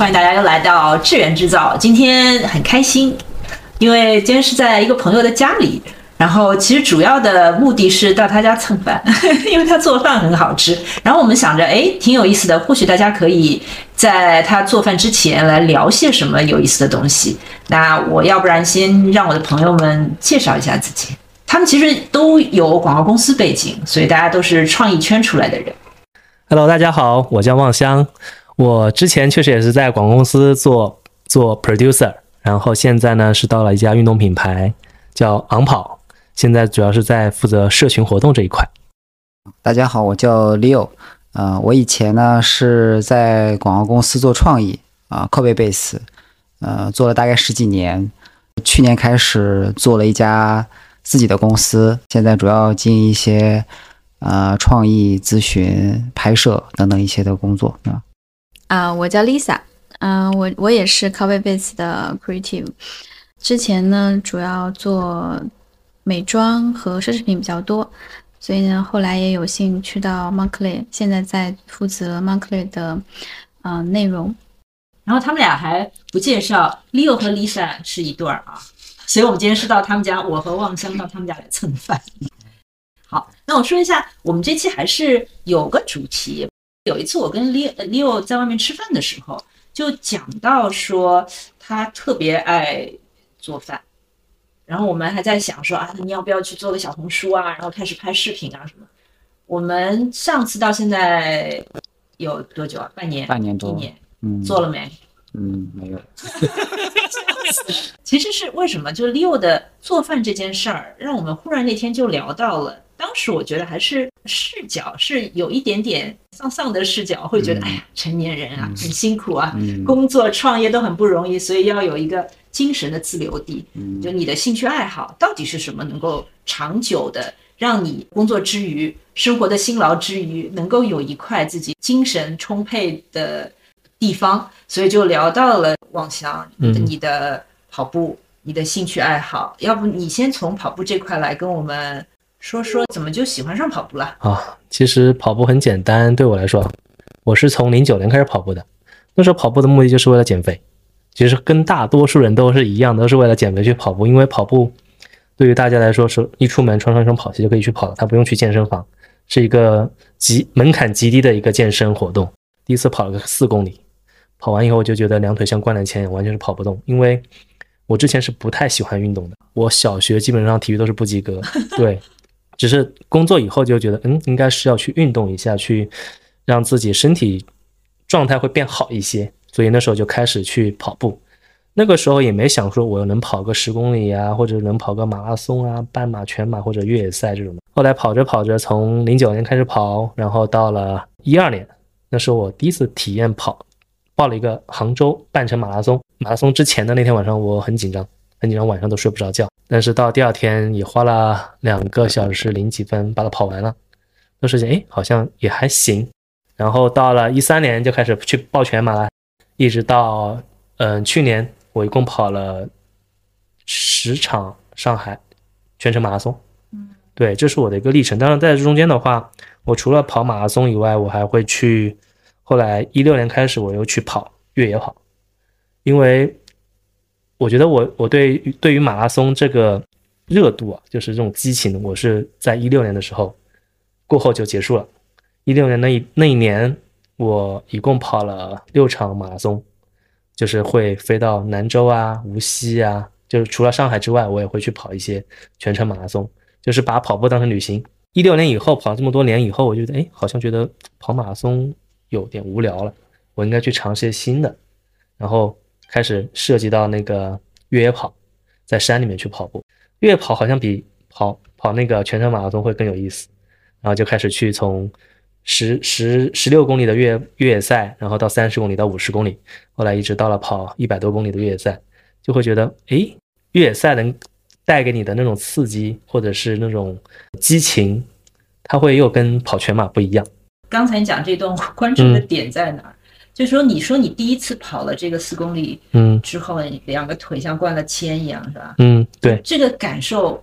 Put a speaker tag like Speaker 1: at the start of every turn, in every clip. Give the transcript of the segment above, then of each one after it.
Speaker 1: 欢迎大家又来到智源制造。今天很开心，因为今天是在一个朋友的家里。然后其实主要的目的是到他家蹭饭，因为他做饭很好吃。然后我们想着，哎，挺有意思的，或许大家可以在他做饭之前来聊些什么有意思的东西。那我要不然先让我的朋友们介绍一下自己，他们其实都有广告公司背景，所以大家都是创意圈出来的人。
Speaker 2: Hello，大家好，我叫望香。我之前确实也是在广告公司做做 producer，然后现在呢是到了一家运动品牌叫昂跑，现在主要是在负责社群活动这一块。
Speaker 3: 大家好，我叫 Leo，呃，我以前呢是在广告公司做创意啊，Copy Base，呃，做了大概十几年，去年开始做了一家自己的公司，现在主要经营一些呃创意咨询、拍摄等等一些的工作啊。
Speaker 4: 啊、我叫 Lisa，嗯、我我也是 Copy Base 的 Creative，之前呢主要做美妆和奢侈品比较多，所以呢后来也有幸去到 Moncler，现在在负责 Moncler 的呃内容。
Speaker 1: 然后他们俩还不介绍，Leo 和 Lisa 是一对儿啊，所以我们今天是到他们家，我和望香到他们家来蹭饭。好，那我说一下，我们这期还是有个主题。有一次我跟 Leo Leo 在外面吃饭的时候，就讲到说他特别爱做饭，然后我们还在想说啊，你要不要去做个小红书啊，然后开始拍视频啊什么。我们上次到现在有多久啊？半年？
Speaker 3: 半年多
Speaker 1: 一年？
Speaker 3: 嗯，
Speaker 1: 做了没？
Speaker 3: 嗯，没有。
Speaker 1: 其实是为什么？就是 Leo 的做饭这件事儿，让我们忽然那天就聊到了。当时我觉得还是视角是有一点点丧丧的视角，会觉得、
Speaker 3: 嗯
Speaker 1: 哎呀，成年人啊，
Speaker 3: 嗯。
Speaker 1: 很辛苦啊，
Speaker 3: 嗯。
Speaker 1: 工作创业都很不容易，所以要有一个精神的自留地。
Speaker 3: 嗯。
Speaker 1: 就你的兴趣爱好到底是什么，能够长久的让你工作之余、生活的辛劳之余，能够有一块自己精神充沛的地方，所以就聊到了望乡，
Speaker 2: 嗯。
Speaker 1: 你的跑步，你的兴趣爱好，要不你先从跑步这块来跟我们说说，怎么就喜欢上跑步了？
Speaker 2: 啊，其实跑步很简单，对我来说，我是从零九年开始跑步的。那时候跑步的目的就是为了减肥，其实跟大多数人都是一样，都是为了减肥去跑步。因为跑步对于大家来说是一出门穿上一双跑鞋就可以去跑了，他不用去健身房，是一个极门槛极低的一个健身活动。第一次跑了个四公里，跑完以后我就觉得两腿像灌了铅，完全是跑不动，因为我之前是不太喜欢运动的，我小学基本上体育都是不及格，对。只是工作以后就觉得，嗯，应该是要去运动一下，去让自己身体状态会变好一些。所以那时候就开始去跑步。那个时候也没想说我能跑个十公里啊，或者能跑个马拉松啊、半马、全马或者越野赛这种的。后来跑着跑着，从零九年开始跑，然后到了一二年，那是我第一次体验跑，报了一个杭州半程马拉松。马拉松之前的那天晚上，我很紧张，很紧张，晚上都睡不着觉。但是到第二天也花了两个小时零几分把它跑完了，那时间哎好像也还行。然后到了一三年就开始去报全马了，一直到嗯、呃去年我一共跑了十场上海全程马拉松。
Speaker 1: 嗯，
Speaker 2: 对，这是我的一个历程。当然在这中间的话，我除了跑马拉松以外，我还会去。后来一六年开始，我又去跑越野跑，因为我觉得我我对对于马拉松这个热度啊，就是这种激情，我是在一六年的时候过后就结束了。一六年那一那一年，我一共跑了六场马拉松，就是会飞到兰州啊、无锡啊，就是除了上海之外，我也会去跑一些全程马拉松，就是把跑步当成旅行。一六年以后跑了这么多年以后，我觉得哎，好像觉得跑马拉松有点无聊了，我应该去尝试些新的，然后开始涉及到那个越野跑，在山里面去跑步。越野跑好像比跑跑那个全程马拉松会更有意思，然后就开始去从十十十六公里的越越野赛，然后到三十公里到五十公里，后来一直到了跑一百多公里的越野赛，就会觉得诶，越野赛能带给你的那种刺激或者是那种激情，它会又跟跑全马不一样。
Speaker 1: 刚才你讲这段，我关注的点在哪儿？就说，你说你第一次跑了这个四公里
Speaker 2: 嗯
Speaker 1: 之后，你两个腿像灌了铅一样，是吧？
Speaker 2: 嗯，对，
Speaker 1: 这个感受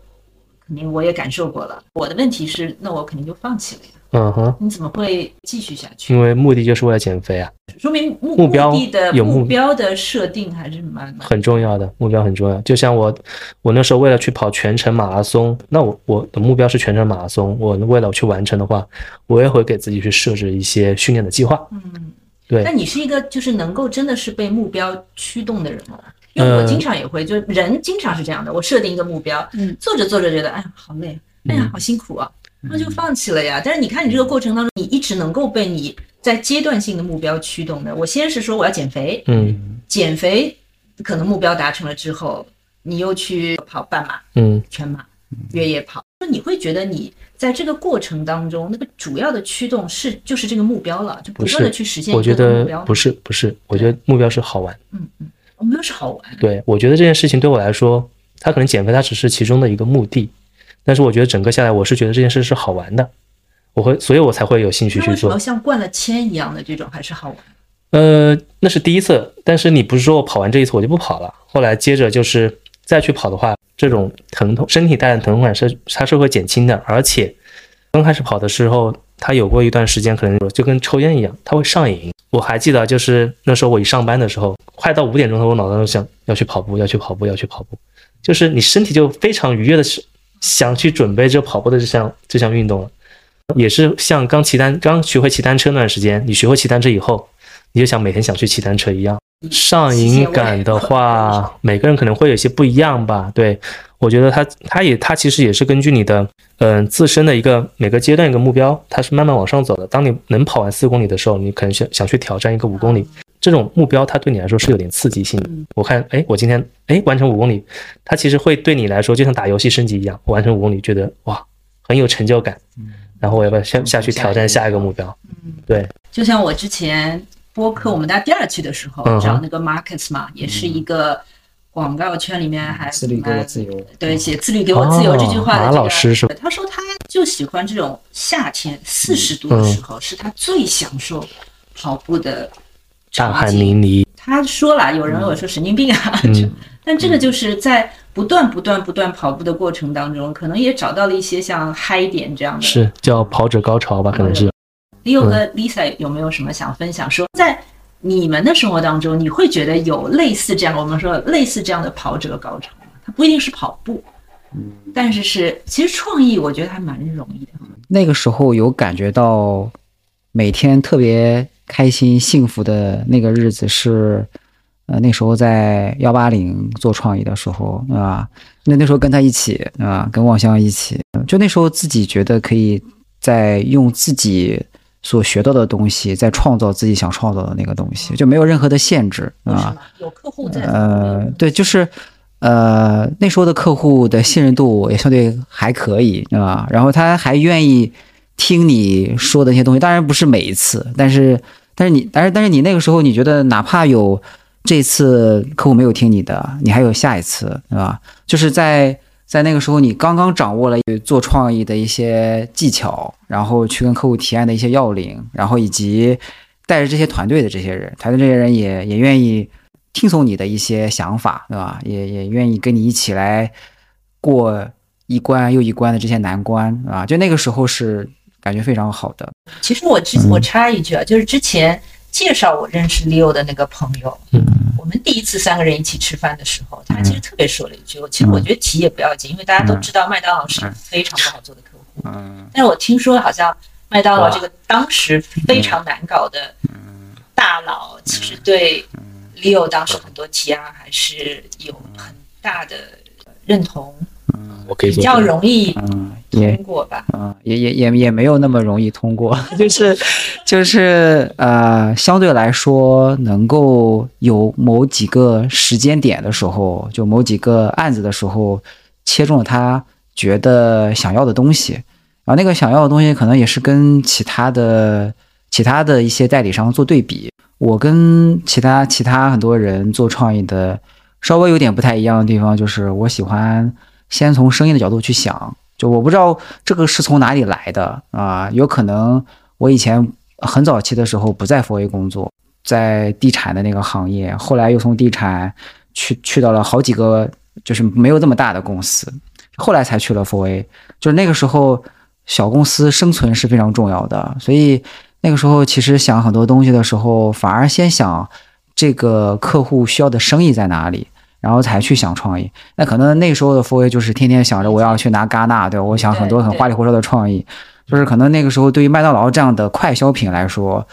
Speaker 1: 肯定我也感受过了。我的问题是，那我肯定就放弃了呀。
Speaker 2: 嗯哼，
Speaker 1: 你怎么会继续下去？
Speaker 2: 因为目的就是为了减肥啊，
Speaker 1: 说明目
Speaker 2: 目标
Speaker 1: 的的
Speaker 2: 有目
Speaker 1: 目标的设定还是蛮蛮
Speaker 2: 很重要的，目标很重要。就像我，我那时候为了去跑全程马拉松，那我我的目标是全程马拉松，我为了去完成的话，我也会给自己去设置一些训练的计划。
Speaker 1: 嗯。
Speaker 2: 对。
Speaker 1: 那你是一个就是能够真的是被目标驱动的人吗？因为我
Speaker 2: 呃
Speaker 1: 经常也会，就是人经常是这样的，我设定一个目标，
Speaker 4: 嗯，
Speaker 1: 做着做着觉得，哎呀，好累，哎呀，好辛苦啊，那就放弃了呀。但是你看你这个过程当中，你一直能够被你在阶段性的目标驱动的。我先是说我要减肥，
Speaker 2: 嗯。
Speaker 1: 减肥可能目标达成了之后，你又去跑半马、
Speaker 2: 嗯，
Speaker 1: 全马、越野跑，那你会觉得你在这个过程当中，那个主要的驱动是就是这个目标了，就不
Speaker 2: 不
Speaker 1: 断的去实现一
Speaker 2: 我觉得。不是不是，我觉得目标是好玩。
Speaker 1: 嗯嗯，目标是好玩。
Speaker 2: 对我觉得这件事情对我来说，它可能减肥它只是其中的一个目的，但是我觉得整个下来，我是觉得这件事是好玩的，我会，所以我才会有兴趣去做
Speaker 1: 那为什么。像灌了铅一样的这种还是好玩？
Speaker 2: 呃，那是第一次，但是你不是说我跑完这一次我就不跑了，后来接着就是再去跑的话，这种疼痛身体带来的疼痛感是它是会减轻的，而且刚开始跑的时候，它有过一段时间可能就跟抽烟一样，它会上瘾。我还记得就是那时候我一上班的时候，快到五点钟的时候，我脑袋就想要去跑步，要去跑步，要去跑步，就是你身体就非常愉悦的想去准备这跑步的这项这项运动了。也是像刚骑单刚学会骑单车那段时间，你学会骑单车以后，你就想每天想去骑单车一样。上瘾感的话，每个人可能会有些不一样吧。对我觉得它它也它其实也是根据你的嗯、呃自身的一个每个阶段一个目标，它是慢慢往上走的。当你能跑完四公里的时候，你可能想想去挑战一个五公里，这种目标它对你来说是有点刺激性的。我看哎，我今天哎完成五公里，它其实会对你来说就像打游戏升级一样，我完成五公里觉得哇很有成就感。然后我要不要下下去挑战下一个目标？对，
Speaker 1: 就像我之前播客我们家第二期的时候找那个 Marcus 嘛，也是一个广告圈里面还
Speaker 3: 自律给我自由。
Speaker 1: 对，写“自律给我自由”这句话的
Speaker 2: 老师是吧
Speaker 1: 他说他就喜欢这种夏天四十度的时候，是他最享受跑步的
Speaker 2: 大汗
Speaker 1: 场景。
Speaker 2: 淋漓。
Speaker 1: 他说了，有人我说神经病啊，但这个就是在不断不断不断跑步的过程当中，可能也找到了一些像嗨点这样的。
Speaker 2: 是叫跑者高潮吧？可能是。
Speaker 1: Leo 和 Lisa 有没有什么想分享？说在你们的生活当中，你会觉得有类似这样，我们说类似这样的跑者高潮吗？它不一定是跑步，嗯但是是其实创意，我觉得还蛮容易的。
Speaker 3: 那个时候有感觉到每天特别开心幸福的那个日子是，呃，那时候在幺八零做创意的时候啊，那那时候跟他一起啊，跟望乡一起，就那时候自己觉得可以在用自己所学到的东西，在创造自己想创造的那个东西，就没有任何的限制啊。
Speaker 1: 有客户在？
Speaker 3: 呃，对，就是呃那时候的客户的信任度也相对还可以啊，然后他还愿意听你说的那些东西，当然不是每一次，但是但是你但是但是你那个时候你觉得哪怕有这次客户没有听你的，你还有下一次，对吧？就是在在那个时候你刚刚掌握了做创意的一些技巧，然后去跟客户提案的一些要领，然后以及带着这些团队的这些人，团队这些人也也愿意。听从你的一些想法，对吧？也 也愿意跟你一起来过一关又一关的这些难关啊！就那个时候是感觉非常好的。
Speaker 1: 其实我之
Speaker 2: 嗯
Speaker 1: 我插一句啊，就是之前介绍我认识 Leo 的那个朋友，
Speaker 2: 嗯，
Speaker 1: 我们第一次三个人一起吃饭的时候，他其实特别说了一句，我其实我觉得提也不要紧，因为大家都知道麦当劳是非常不好做的客户，
Speaker 3: 嗯。
Speaker 1: 但是我听说好像麦当劳这个当时非常难搞的大佬，其实对 Leo 当时很多提案还是有很大的认同，
Speaker 2: 我可以做。
Speaker 1: 比较容易
Speaker 3: 嗯，
Speaker 1: 通过吧。
Speaker 3: 嗯，也也也也没有那么容易通过，就是就是呃，相对来说能够有某几个时间点的时候，就某几个案子的时候，切中了他觉得想要的东西，然后那个想要的东西可能也是跟其他的其他的一些代理商做对比。我跟其他其他很多人做创意的稍微有点不太一样的地方，就是我喜欢先从生意的角度去想，就我不知道这个是从哪里来的啊，有可能我以前很早期的时候不在佛 A 工作，在地产的那个行业，后来又从地产去去到了好几个就是没有这么大的公司，后来才去了佛 A，就是那个时候小公司生存是非常重要的，所以那个时候其实想很多东西的时候，反而先想这个客户需要的生意在哪里，然后才去想创意。那可能那时候的 f o 就是天天想着我要去拿戛纳，对我想很多很花里胡哨的创意，就是可能那个时候对于麦当劳这样的快消品来说，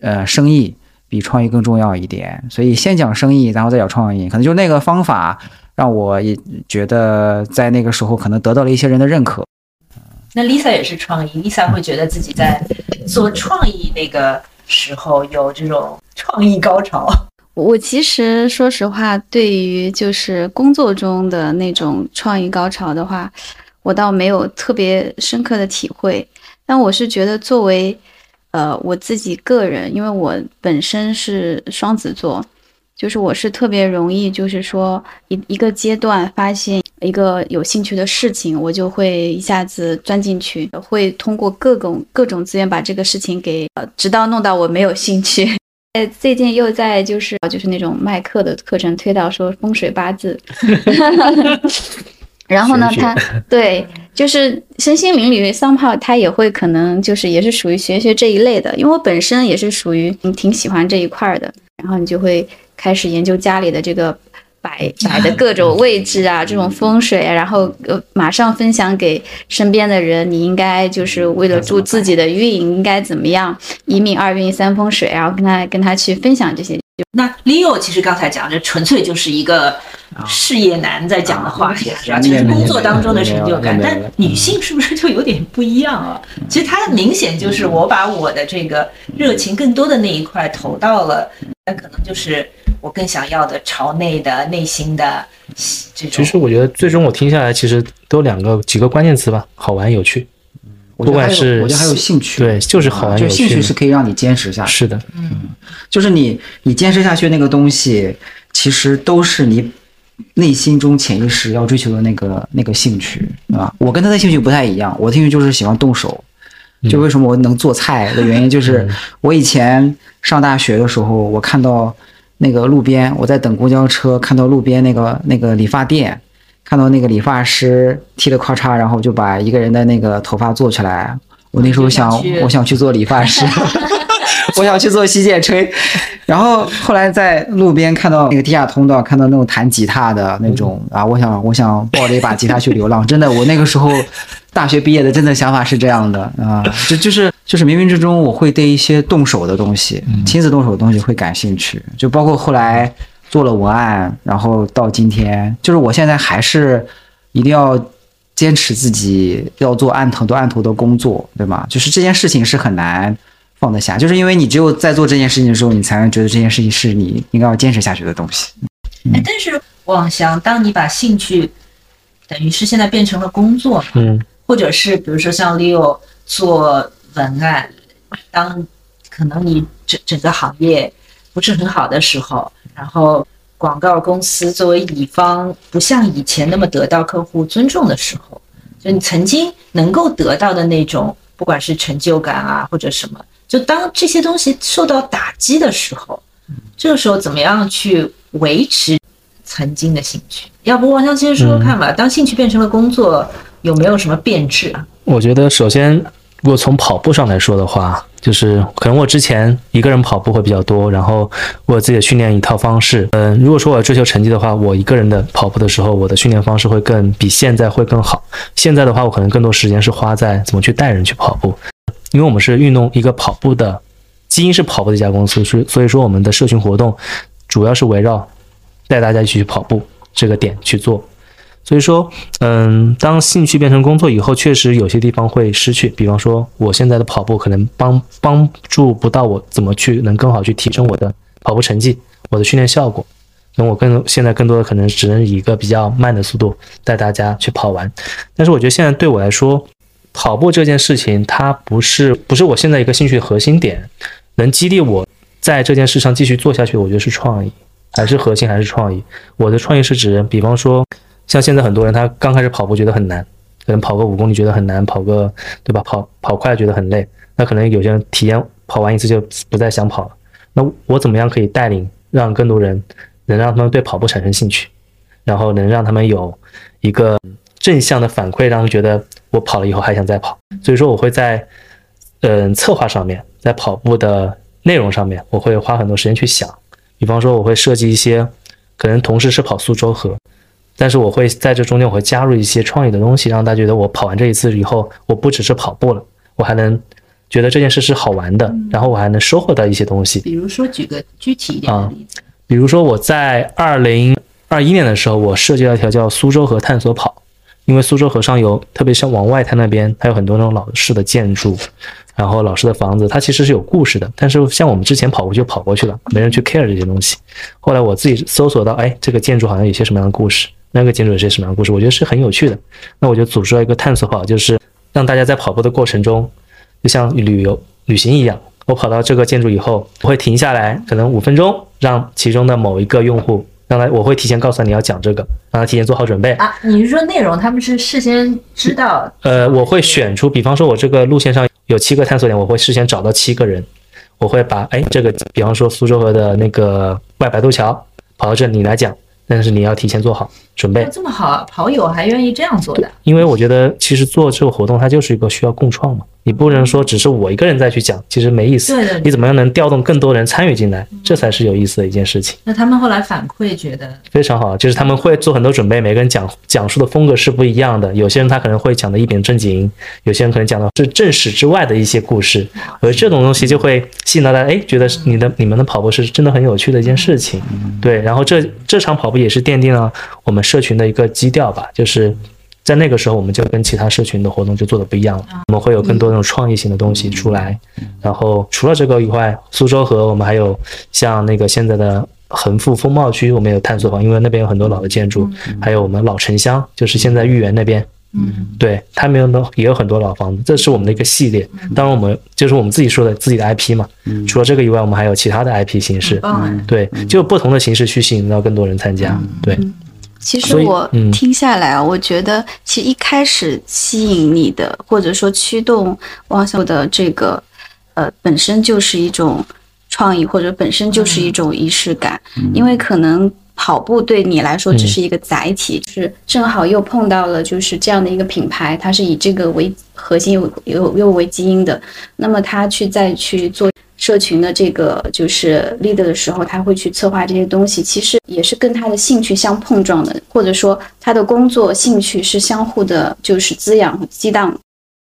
Speaker 3: 呃，生意比创意更重要一点，所以先讲生意，然后再讲创意，可能就那个方法让我也觉得在那个时候可能得到了一些人的认可。
Speaker 1: 那 Lisa 也是创意，Lisa 会觉得自己在做创意那个时候有这种创意高潮。
Speaker 4: 我其实说实话，对于就是工作中的那种创意高潮的话，我倒没有特别深刻的体会。但我是觉得，作为呃我自己个人，因为我本身是双子座。就是我是特别容易，就是说一一个阶段发现一个有兴趣的事情，我就会一下子钻进去，会通过各种各种资源把这个事情给，呃，直到弄到我没有兴趣。呃，最近又在就是就是那种卖课的课程推到说风水八字，然后呢，他对就是身心灵领域桑炮，他也会可能就是也是属于学学这一类的，因为我本身也是属于挺喜欢这一块的，然后你就会。开始研究家里的这个摆摆的各种位置啊，这种风水啊，然后呃，马上分享给身边的人。你应该就是为了助自己的运，应该怎么样？一命二运三风水，然后跟他跟他去分享这些。
Speaker 1: 那 Leo 其实刚才讲，这纯粹就是一个事业男在讲的话题，就是工作当中的成就感。但女性是不是就有点不一样啊？其实它明显就是我把我的这个热情更多的那一块投到了，那可能就是。我更想要的朝内的内心的这种。
Speaker 2: 其实我觉得最终我听下来，其实都两个几个关键词吧，好玩有趣。不管是
Speaker 3: 我觉得还有兴趣，
Speaker 2: 对，就是好玩有
Speaker 3: 趣。兴趣是可以让你坚持下去。
Speaker 2: 是的，
Speaker 3: 嗯，就是你你坚持下去那个东西，其实都是你内心中潜意识要追求的那个那个兴趣，对吧？我跟他的兴趣不太一样，我的兴趣就是喜欢动手。就为什么我能做菜的原因，就是我以前上大学的时候，我看到。那个路边，我在等公交车，看到路边那个那个理发店，看到那个理发师剃了咔嚓，然后就把一个人的那个头发做起来。我那时候想，我想去做理发师，我想去做洗剪吹。然后后来在路边看到那个地下通道，看到那种弹吉他的那种啊，我想我想抱着一把吉他去流浪。真的，我那个时候大学毕业的，真的想法是这样的啊，就就是就是冥冥之中我会对一些动手的东西，亲自动手的东西会感兴趣。就包括后来做了文案，然后到今天，就是我现在还是一定要。坚持自己要做按头多案头的工作，对吗？就是这件事情是很难放得下，就是因为你只有在做这件事情的时候，你才能觉得这件事情是你应该要坚持下去的东西。
Speaker 1: 哎，但是妄想，当你把兴趣等于是现在变成了工作，
Speaker 2: 嗯，
Speaker 1: 或者是比如说像 Leo 做文案，当可能你整整个行业不是很好的时候，然后。广告公司作为乙方，不像以前那么得到客户尊重的时候，就你曾经能够得到的那种，不管是成就感啊，或者什么，就当这些东西受到打击的时候，这个时候怎么样去维持曾经的兴趣？要不王强先说说看吧，当兴趣变成了工作，有没有什么变质啊？
Speaker 2: 我觉得首先，如果从跑步上来说的话。就是可能我之前一个人跑步会比较多，然后我自己的训练一套方式。嗯，如果说我要追求成绩的话，我一个人的跑步的时候，我的训练方式会更比现在会更好。现在的话，我可能更多时间是花在怎么去带人去跑步，因为我们是运动一个跑步的基因是跑步的一家公司，所以所以说我们的社群活动主要是围绕带大家一起去跑步这个点去做。所以说，嗯，当兴趣变成工作以后，确实有些地方会失去。比方说，我现在的跑步可能帮帮助不到我怎么去能更好去提升我的跑步成绩，我的训练效果。那我更现在更多的可能只能以一个比较慢的速度带大家去跑完。但是我觉得现在对我来说，跑步这件事情它不是不是我现在一个兴趣的核心点，能激励我在这件事上继续做下去。我觉得是创意，还是核心还是创意？我的创意是指，比方说。像现在很多人，他刚开始跑步觉得很难，可能跑个五公里觉得很难，跑个对吧？跑跑快觉得很累。那可能有些人体验跑完一次就不再想跑了。那我怎么样可以带领让更多人能让他们对跑步产生兴趣，然后能让他们有一个正向的反馈，让他们觉得我跑了以后还想再跑，所以说我会在嗯策划上面，在跑步的内容上面，我会花很多时间去想。比方说，我会设计一些可能同时是跑苏州河，但是我会在这中间我会加入一些创意的东西，让大家觉得我跑完这一次以后，我不只是跑步了，我还能觉得这件事是好玩的，然后我还能收获到一些东西。
Speaker 1: 比如说，举个具体一点的例子，
Speaker 2: 比如说我在二零二一年的时候，我设计了一条叫苏州河探索跑，因为苏州河上游，特别像往外滩那边，它有很多那种老式的建筑，然后老式的房子，它其实是有故事的。但是像我们之前跑过去就跑过去了，没人去 care 这些东西。后来我自己搜索到，哎，这个建筑好像有些什么样的故事，那个建筑有些什么样的故事，我觉得是很有趣的。那我就组织了一个探索跑，就是让大家在跑步的过程中，就像旅游旅行一样。我跑到这个建筑以后，我会停下来，可能五分钟，让其中的某一个用户，让他，我会提前告诉他你要讲这个，让他提前做好准备。
Speaker 1: 啊，你是说内容他们是事先知道？
Speaker 2: 呃，我会选出，比方说我这个路线上有七个探索点，我会事先找到七个人，我会把哎这个，比方说苏州河的那个外白渡桥跑到这，你来讲，但是你要提前做好准备。
Speaker 1: 这么好，跑友还愿意这样做的？
Speaker 2: 因为我觉得其实做这个活动，它就是一个需要共创嘛。你不能说只是我一个人再去讲，其实没意思。
Speaker 1: 对的
Speaker 2: 你怎么样能调动更多人参与进来，这才是有意思的一件事情。
Speaker 1: 那他们后来反馈觉得，
Speaker 2: 非常好，就是他们会做很多准备，每个人讲讲述的风格是不一样的。有些人他可能会讲的一本正经，有些人可能讲的是正史之外的一些故事，而这种东西就会吸引到大家，哎，觉得你的你们的跑步是真的很有趣的一件事情。对，然后这这场跑步也是奠定了我们社群的一个基调吧，就是。在那个时候，我们就跟其他社群的活动就做的不一样了。我们会有更多那种创意性的东西出来。然后除了这个以外，苏州河我们还有像那个现在的横幅风貌区，我们有探索房，因为那边有很多老的建筑，还有我们老城乡，就是现在豫园那边，
Speaker 1: 嗯，
Speaker 2: 对，他们有也有很多老房子，这是我们的一个系列。当然，我们就是我们自己说的自己的 IP 嘛。除了这个以外，我们还有其他的 IP 形式，对，就不同的形式去吸引到更多人参加。对，
Speaker 4: 其实我
Speaker 2: 嗯。
Speaker 4: 听下来啊，我觉得其实一开始吸引你的，或者说驱动汪小的这个，呃，本身就是一种创意，或者本身就是一种仪式感，因为可能。跑步对你来说只是一个载体，就是正好又碰到了就是这样的一个品牌，它是以这个为核心又又又为基因的，那么他去再去做社群的这个就是 leader 的时候，他会去策划这些东西，其实也是跟他的兴趣相碰撞的，或者说他的工作兴趣是相互的，就是滋养和激荡。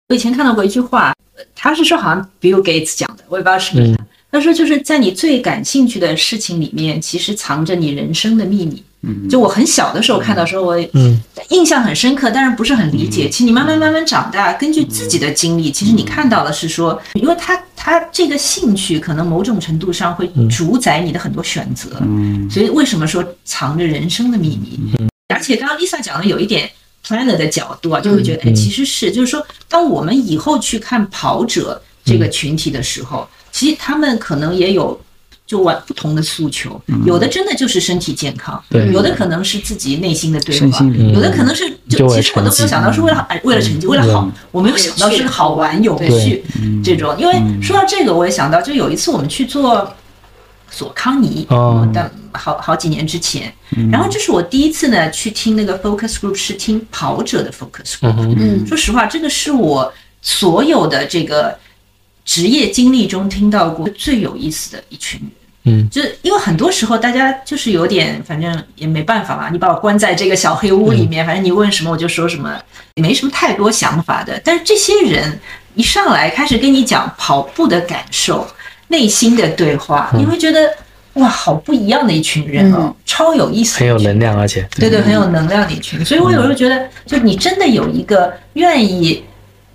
Speaker 1: 我以前看到过一句话，呃他是说好像 Bill Gates 讲的，我也不知道是不是他。他说就是在你最感兴趣的事情里面，其实藏着你人生的秘密。就我很小的时候看到时候，我
Speaker 2: 嗯。
Speaker 1: 印象很深刻，但是不是很理解。其实你慢慢慢慢长大，根据自己的经历，其实你看到的是说，因为他他这个兴趣可能某种程度上会主宰你的很多选择。
Speaker 3: 嗯。
Speaker 1: 所以为什么说藏着人生的秘密？而且刚刚 Lisa 讲的有一点 planner 的角度啊，就会觉得，哎，其实是就是说，当我们以后去看跑者这个群体的时候，其实他们可能也有。就玩不同的诉求，有的真的就是身体健康，
Speaker 2: 对。
Speaker 1: 有的可能是自己内心的对话，有的可能是就其实我都没有想到是为了哎为了成绩，为了好
Speaker 2: 嗯，
Speaker 1: 我没有想到是好玩有趣这种。因为说到这个，我也想到，就有一次我们去做索康尼，
Speaker 2: 哦。
Speaker 1: 但好好几年之前，然后这是我第一次呢去听那个 focus group，是听跑者的 focus group。
Speaker 2: 嗯
Speaker 1: 说实话，这个是我所有的这个职业经历中听到过最有意思的一群人。
Speaker 2: 嗯
Speaker 1: 就是因为很多时候大家就是有点，反正也没办法嘛，你把我关在这个小黑屋里面，反正你问什么我就说什么，也没什么太多想法的。但是这些人一上来开始跟你讲跑步的感受、内心的对话，你会觉得哇，好不一样的一群人哦，超有意思，
Speaker 2: 很有能。量，而且
Speaker 1: 对对，很有能量的一群。所以我有时候觉得，就你真的有一个愿意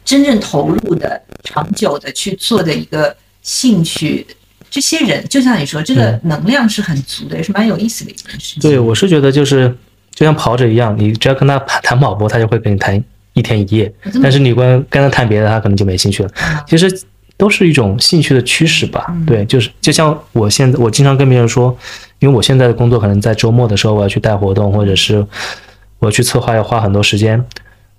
Speaker 1: 真正投入的、长久的去做的一个兴趣，这些人就像你说，这个能量是很足的，也是蛮有意思的一件事情。
Speaker 2: 对，我是觉得就是就像跑者一样，你只要跟他谈跑步，他就会跟你谈一天一夜。但是你跟跟他谈别的，他可能就没兴趣了。其实都是一种兴趣的驱使吧。对，就是就像我现在，我经常跟别人说，因为我现在的工作可能在周末的时候我要去带活动，或者是我去策划要花很多时间，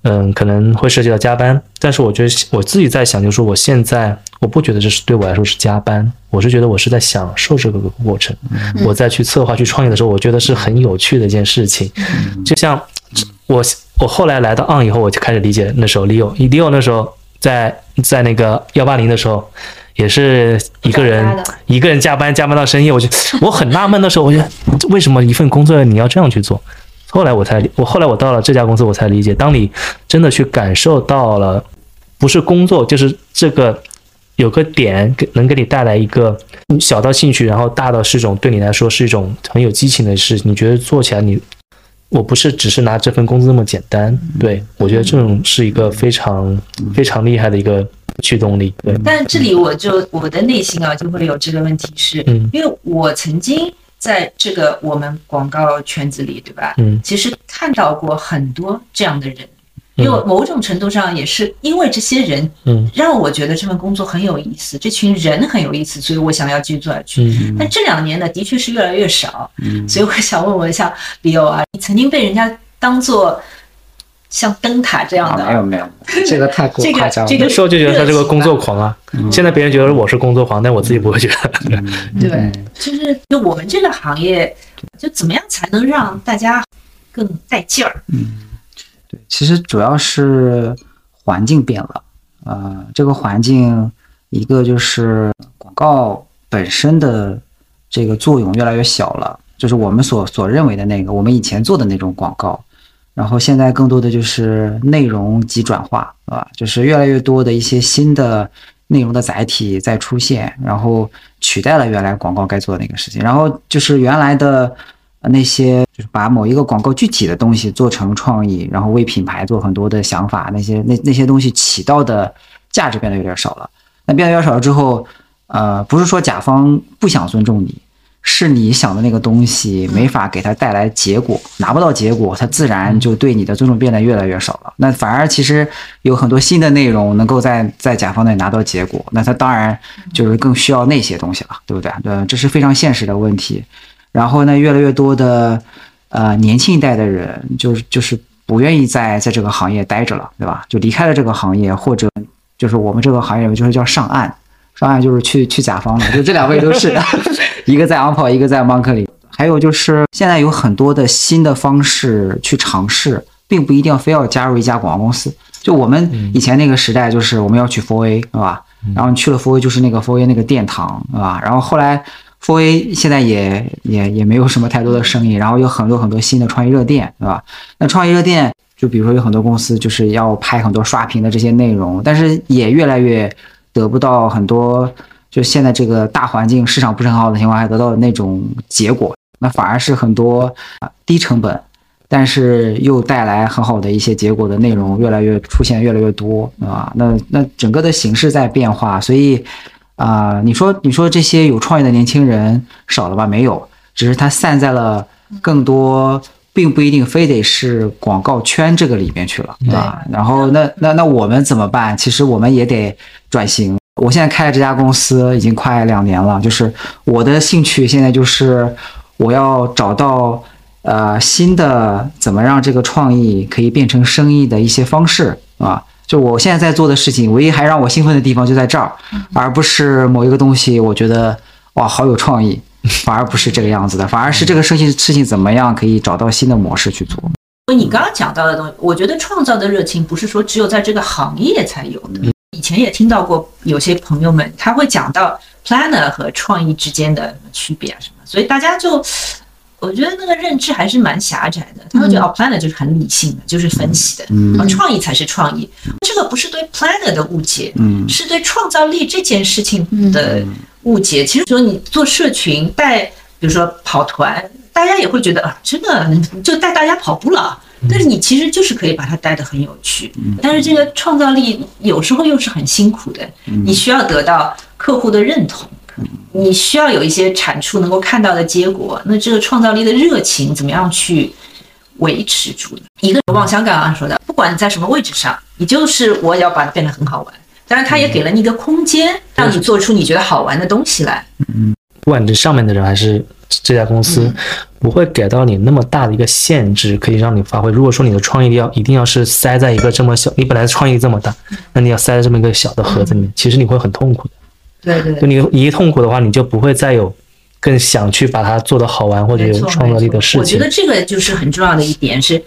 Speaker 2: 嗯，可能会涉及到加班。但是我觉得我自己在想，就是说我现在我不觉得这是对我来说是加班，我是觉得我是在享受这个过程。我在去策划、去创业的时候，我觉得是很有趣的一件事情。就像我我后来来到 On 以后，我就开始理解那时候 Leo，Leo 那时候在在那个幺八零的时候，也是一个人一个人加班加班到深夜，我就我很纳闷的时候，我觉得为什么一份工作你要这样去做？后来我才理我后来我到了这家公司，我才理解，当你真的去感受到了，不是工作，就是这个有个点给能给你带来一个小到兴趣，然后大到是一种对你来说是一种很有激情的事，你觉得做起来你。我不是只是拿这份工资那么简单，对我觉得这种是一个非常非常厉害的一个驱动力，对，
Speaker 1: 但这里我就我的内心啊就会有这个问题是，
Speaker 2: 嗯
Speaker 1: 因为我曾经在这个我们广告圈子里，对吧？
Speaker 2: 嗯。
Speaker 1: 其实看到过很多这样的人，因为某种程度上也是因为这些人
Speaker 2: 嗯。
Speaker 1: 让我觉得这份工作很有意思，这群人很有意思，所以我想要继续做下去。
Speaker 2: 嗯。
Speaker 1: 但这两年呢，的确是越来越少，
Speaker 3: 嗯。
Speaker 1: 所以我想问问像李欧啊，你曾经被人家当做像灯塔这样
Speaker 3: 啊，
Speaker 1: 的，
Speaker 3: 没有没有，这个太过 夸张了。
Speaker 1: 这个
Speaker 2: 那时候就觉得他是个工作狂啊，现在别人觉得我是工作狂，但我自己不会觉得，
Speaker 1: 对
Speaker 3: 嗯，
Speaker 1: 就是就我们这个行业，就怎么样才能让大家更带劲儿？
Speaker 3: 嗯对，其实主要是环境变了，呃，这个环境一个就是广告本身的这个作用越来越小了，就是我们所所认为的那个我们以前做的那种广告，然后现在更多的就是内容及转化，啊，就是越来越多的一些新的内容的载体在出现，然后取代了原来广告该做的那个事情，然后就是原来的。那些就是把某一个广告具体的东西做成创意，然后为品牌做很多的想法，那些那那些东西起到的价值变得有点少了。那变得有点少了之后，呃，不是说甲方不想尊重你，是你想的那个东西没法给他带来结果，拿不到结果，他自然就对你的尊重变得越来越少了。那反而其实有很多新的内容能够在在甲方那里拿到结果，那他当然就是更需要那些东西了，对不对？对，这是非常现实的问题。然后呢，越来越多的呃年轻一代的人，就是就是不愿意在在这个行业待着了，对吧？就离开了这个行业，或者就是我们这个行业就是叫上岸，上岸就是去去甲方了，就这两位都是，一个在 OnPo，一个在 Monk 里。还有就是现在有很多的新的方式去尝试，并不一定非要加入一家广告公司。就我们以前那个时代，就是我们要去 4A，对吧？然后你去了 4A 就是那个 4A 那个殿堂，对吧？然后后来 4A 现在也也也没有什么太多的生意，然后有很多很多新的创意热店，对吧？那创意热店，就比如说有很多公司就是要拍很多刷屏的这些内容，但是也越来越得不到很多，就现在这个大环境市场不是很好的情况下得到的那种结果，那反而是很多啊低成本。但是又带来很好的一些结果的内容，越来越出现越来越多啊。那那整个的形势在变化，所以啊、你说你说这些有创意的年轻人少了吧？没有，只是他散在了更多，并不一定非得是广告圈这个里面去了啊。然后那那那我们怎么办？其实我们也得转型。我现在开了这家公司已经快两年了，就是我的兴趣现在就是我要找到。呃，新的怎么让这个创意可以变成生意的一些方式啊？就我现在在做的事情，唯一还让我兴奋的地方就在这儿，而不是某一个东西，我觉得哇好有创意，反而不是这个样子的，反而是这个事情事情怎么样可以找到新的模式去做。
Speaker 1: 所以你刚刚讲到的东西，我觉得创造的热情不是说只有在这个行业才有的。以前也听到过有些朋友们他会讲到 planner 和创意之间的区别啊什么，所以大家就我觉得那个认知还是蛮狭窄的。他们觉得哦，planner 就是很理性的，就是分析的，
Speaker 3: 嗯
Speaker 1: 哦，创意才是创意。这个不是对 planner 的误解，
Speaker 3: 嗯
Speaker 1: 是对创造力这件事情的误解。其实说你做社群带，比如说跑团，大家也会觉得啊，真的就带大家跑步了。但是你其实就是可以把它带得很有趣，但是这个创造力有时候又是很辛苦的，你需要得到客户的认同，你需要有一些产出能够看到的结果。那这个创造力的热情怎么样去维持住呢？一个望香刚刚说的，不管你在什么位置上，你就是我要把它变得很好玩。当然，它也给了你一个空间，让你做出你觉得好玩的东西来。
Speaker 2: 嗯不管你是上面的人还是这家公司，不会给到你那么大的一个限制，可以让你发挥。如果说你的创意力要一定要是塞在一个这么小，你本来创意这么大，那你要塞在这么一个小的盒子里面，其实你会很痛苦的。
Speaker 1: 对对。
Speaker 2: 就你你一痛苦的话，你就不会再有更想去把它做得好玩或者有创造力的事情。
Speaker 1: 我觉得。这个就是很重要的一点是，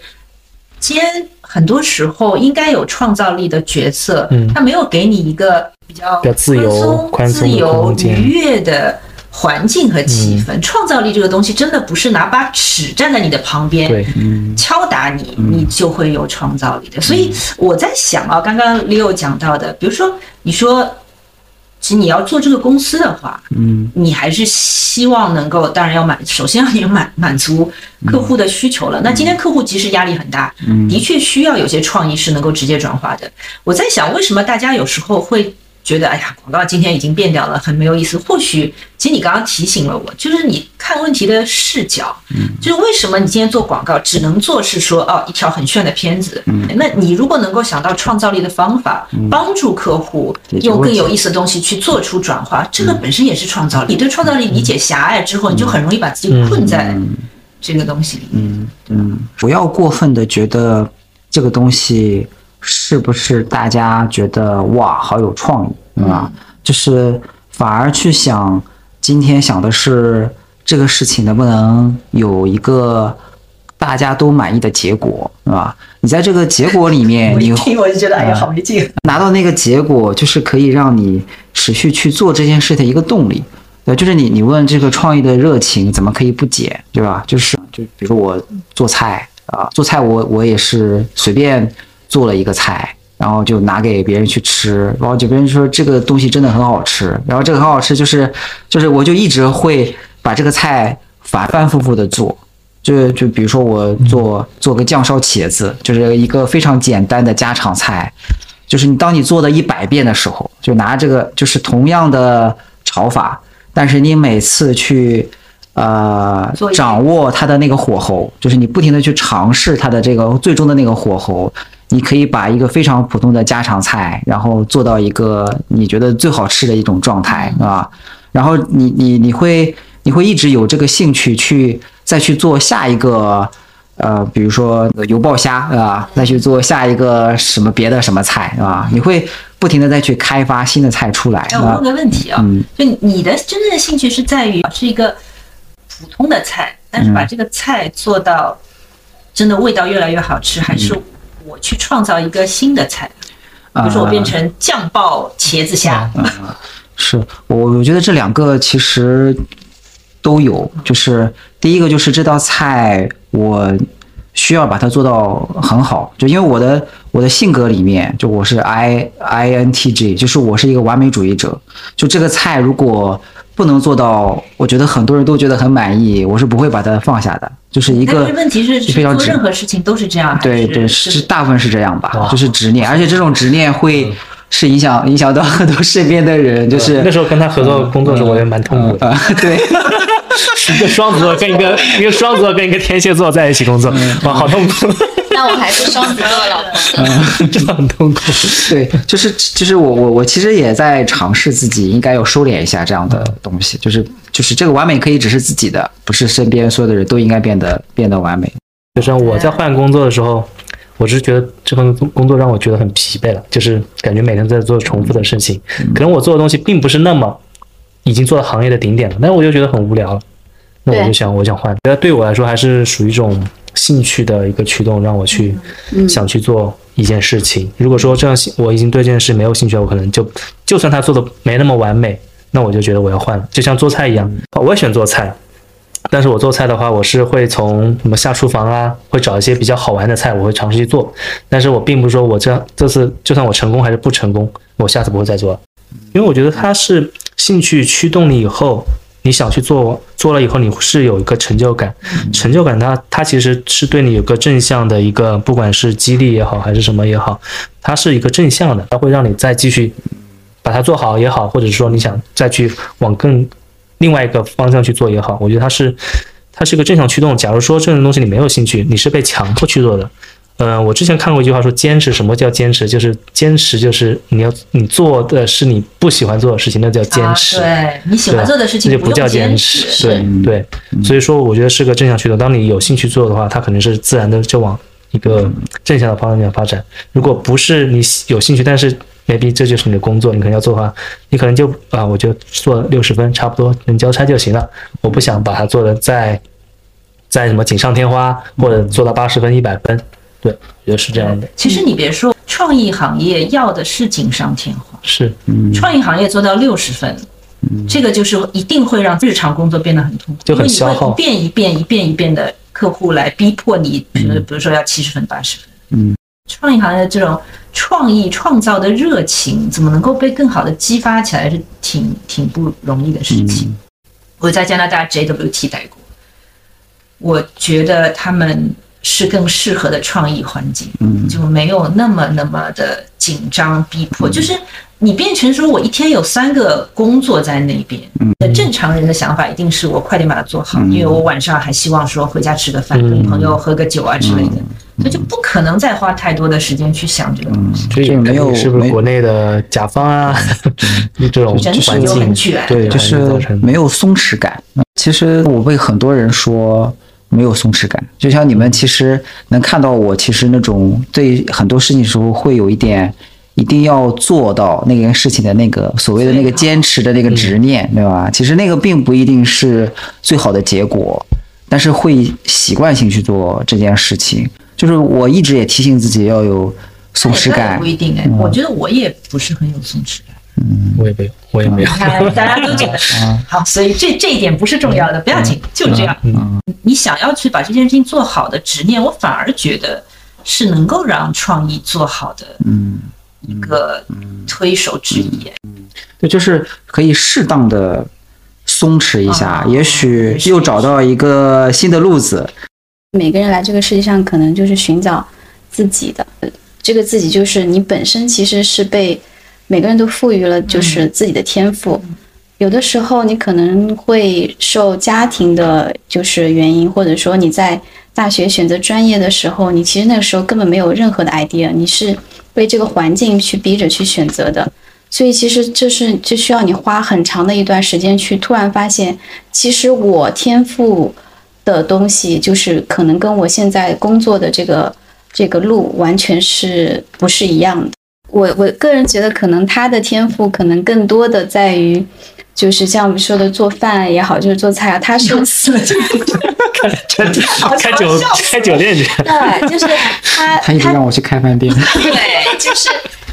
Speaker 1: 今天很多时候应该有创造力的角色，
Speaker 2: 嗯。
Speaker 1: 他没有给你一个比较
Speaker 2: 比较自由
Speaker 1: 宽松、自由愉悦的环境和气氛。创造力这个东西，真的不是拿把尺站在你的旁边，
Speaker 2: 对，
Speaker 1: 敲打你，你就会有创造力的。所以我在想啊，刚刚 Leo 讲到的，比如说你说，其实你要做这个公司的话，
Speaker 3: 嗯
Speaker 1: 你还是希望能够，当然要满，首先要你满满足客户的需求了。那今天客户其实压力很大，
Speaker 3: 嗯
Speaker 1: 的确需要有些创意是能够直接转化的。我在想，为什么大家有时候会觉得，哎呀，广告今天已经变掉了，很没有意思。或许，其实你刚刚提醒了我，就是你看问题的视角，
Speaker 3: 嗯
Speaker 1: 就是为什么你今天做广告只能做是说，哦，一条很炫的片子。
Speaker 3: 嗯
Speaker 1: 那你如果能够想到创造力的方法，帮助客户用更有意思的东西去做出转化，这个本身也是创造力。你对创造力理解狭隘之后，你就很容易把自己困在这个东西里面。
Speaker 3: 嗯嗯，不要过分的觉得这个东西是不是大家觉得哇好有创意啊，就是反而去想，今天想的是这个事情能不能有一个大家都满意的结果，是吧？你在这个结果里面，你
Speaker 1: 我就觉得，哎呀，好没劲。
Speaker 3: 拿到那个结果，就是可以让你持续去做这件事的一个动力。对，就是你你问这个创意的热情怎么可以不减，对吧？就是就比如说我做菜啊、做菜我我也是随便做了一个菜，然后就拿给别人去吃，然后就别人说这个东西真的很好吃，然后这个很好吃就是就是我就一直会把这个菜反反复复的做。就就比如说我做做个酱烧茄子，就是一个非常简单的家常菜，就是你当你做的一百遍的时候，就拿这个就是同样的炒法，但是你每次去呃掌握它的那个火候，就是你不停的去尝试它的这个最终的那个火候，你可以把一个非常普通的家常菜，然后做到一个你觉得最好吃的一种状态啊，然后你你你会你会一直有这个兴趣去再去做下一个。呃，比如说油爆虾，啊，再去做下一个什么别的什么菜，是吧？你会不停的再去开发新的菜出来，
Speaker 1: 哎，我
Speaker 3: 啊
Speaker 1: 问，个问题啊，
Speaker 3: 嗯
Speaker 1: 就你的真正的兴趣是在于是一个普通的菜，但是把这个菜做到真的味道越来越好吃，还是我去创造一个新的菜？比如说我变成酱爆茄子虾，
Speaker 3: 是我我觉得这两个其实都有，就是第一个就是这道菜我需要把它做到很好，就因为我的我的性格里面，就我是 I I N T J，就是我是一个完美主义者，就这个菜如果不能做到，我觉得很多人都觉得很满意，我是不会把它放下的，就是一个
Speaker 1: 但是问题是，
Speaker 3: 非常
Speaker 1: 任何事情都是这样，
Speaker 3: 对对，
Speaker 1: 是
Speaker 3: 是大部分是这样吧，就是执念，而且这种执念会是影响影响到很多身边的人，就是
Speaker 2: 那时候跟他合作工作的时候，我也蛮痛苦的。
Speaker 3: 啊，对，
Speaker 2: 一个双子座跟一个一个双子座跟一个天蝎座在一起工作，哇，好痛苦，
Speaker 4: 那我还是双子座的老婆。
Speaker 2: 真的很痛苦。
Speaker 3: 对，就是就是我我我其实也在尝试自己应该要收敛一下这样的东西，就是就是这个完美可以只是自己的，不是身边所有的人都应该变得变得完美。
Speaker 2: 就像我在换工作的时候，我只是觉得这份工作让我觉得很疲惫了，就是感觉每天在做重复的事情，可能我做的东西并不是那么已经做到行业的顶点了，但是我就觉得很无聊了，那我就想我想换，觉得对我来说还是属于一种兴趣的一个驱动，让我去想去做一件事情。如果说这样我已经对这件事没有兴趣了，我可能就就算他做的没那么完美，那我就觉得我要换了，就像做菜一样，我也喜欢做菜。但是我做菜的话，我是会从什么下厨房啊，会找一些比较好玩的菜，我会尝试去做。但是我并不是说我这样这次就算我成功还是不成功，我下次不会再做了，因为我觉得它是兴趣驱动你以后，你想去做，做了以后你是有一个成就感，成就感它它其实是对你有个正向的一个，不管是激励也好还是什么也好，它是一个正向的，它会让你再继续把它做好也好，或者说你想再去往更另外一个方向去做也好，我觉得它是它是一个正向驱动。假如说这种东西你没有兴趣，你是被强迫去做的。呃，我之前看过一句话说，坚持什么叫坚持？就是坚持就是你要你做的是你不喜欢做的事情，那叫坚持。
Speaker 1: 啊、对你喜欢做的事情
Speaker 2: 那就不叫坚
Speaker 1: 坚
Speaker 2: 持。对
Speaker 3: 嗯
Speaker 2: 对，所以说我觉得是个正向驱动。当你有兴趣做的话，它肯定是自然的就往一个正向的方向发展。如果不是你有兴趣，但是 maybe 这就是你的工作，你可能要做的话，你可能就啊，我就做六十分，差不多能交差就行了。我不想把它做的再再什么锦上添花，或者做到八十分、一百分。对，也是这样的，
Speaker 1: 其实你别说，创意行业要的是锦上添花。
Speaker 2: 是。
Speaker 3: 嗯
Speaker 1: 创意行业做到六十分，这个就是一定会让日常工作变得很痛苦，
Speaker 2: 就很消耗。
Speaker 1: 一遍一遍一遍一遍的客户来逼迫你，比如比如说要七十分八十分。
Speaker 3: 嗯，
Speaker 1: 创意行业这种创意创造的热情，怎么能够被更好的激发起来，是挺挺不容易的事情。我在加拿大 JWT 待过，我觉得他们是更适合的创意环境，
Speaker 3: 嗯。
Speaker 1: 就没有那么那么的紧张逼迫，就是你变成说我一天有三个工作在那边，那正常人的想法一定是我快点把它做好，因为我晚上还希望说回家吃个饭，
Speaker 2: 嗯。
Speaker 1: 跟朋友喝个酒啊之类的，所以就不可能再花太多的时间去想这个东西。
Speaker 2: 这
Speaker 3: 没有
Speaker 2: 是不是国内的甲方啊，这种环境
Speaker 1: 很卷。
Speaker 2: 对，
Speaker 3: 就是没有松弛感。其实我被很多人说没有松弛感，就像你们其实能看到我，其实那种对很多事情时候会有一点。一定要做到那件事情的那个所谓的那个坚持的那个执念，对吧？其实那个并不一定是最好的结果，但是会习惯性去做这件事情。就是我一直也提醒自己要有松弛感
Speaker 1: 不，一定哎，我觉得我也不是很有松弛感。
Speaker 2: 我也没有，我也没有
Speaker 1: 你。看，大家都觉得好，所以这这一点不是重要的，不要紧，就这样。
Speaker 2: 嗯
Speaker 1: 你想要去把这件事情做好的执念，我反而觉得是能够让创意做好的
Speaker 3: 嗯。
Speaker 1: 一个推手之一。
Speaker 3: 对，就是可以适当的松弛一下，也许又找到一个新的路子。
Speaker 4: 每个人来这个世界上，可能就是寻找自己的，呃这个自己就是你本身其实是被每个人都赋予了就是自己的天赋。有的时候你可能会受家庭的就是原因，或者说你在大学选择专业的时候，你其实那个时候根本没有任何的 idea，你是被这个环境去逼着去选择的。所以其实这是就需要你花很长的一段时间去突然发现，其实我天赋的东西，就是可能跟我现在工作的这个这个路完全是不是一样的。我我个人觉得，可能他的天赋可能更多的在于，就是像我们说的做饭也好，就是做菜啊，他是
Speaker 1: 死了就
Speaker 2: 开酒开酒店去，
Speaker 4: 对，就是他
Speaker 3: 他一直让我去开饭店，
Speaker 4: 对，就是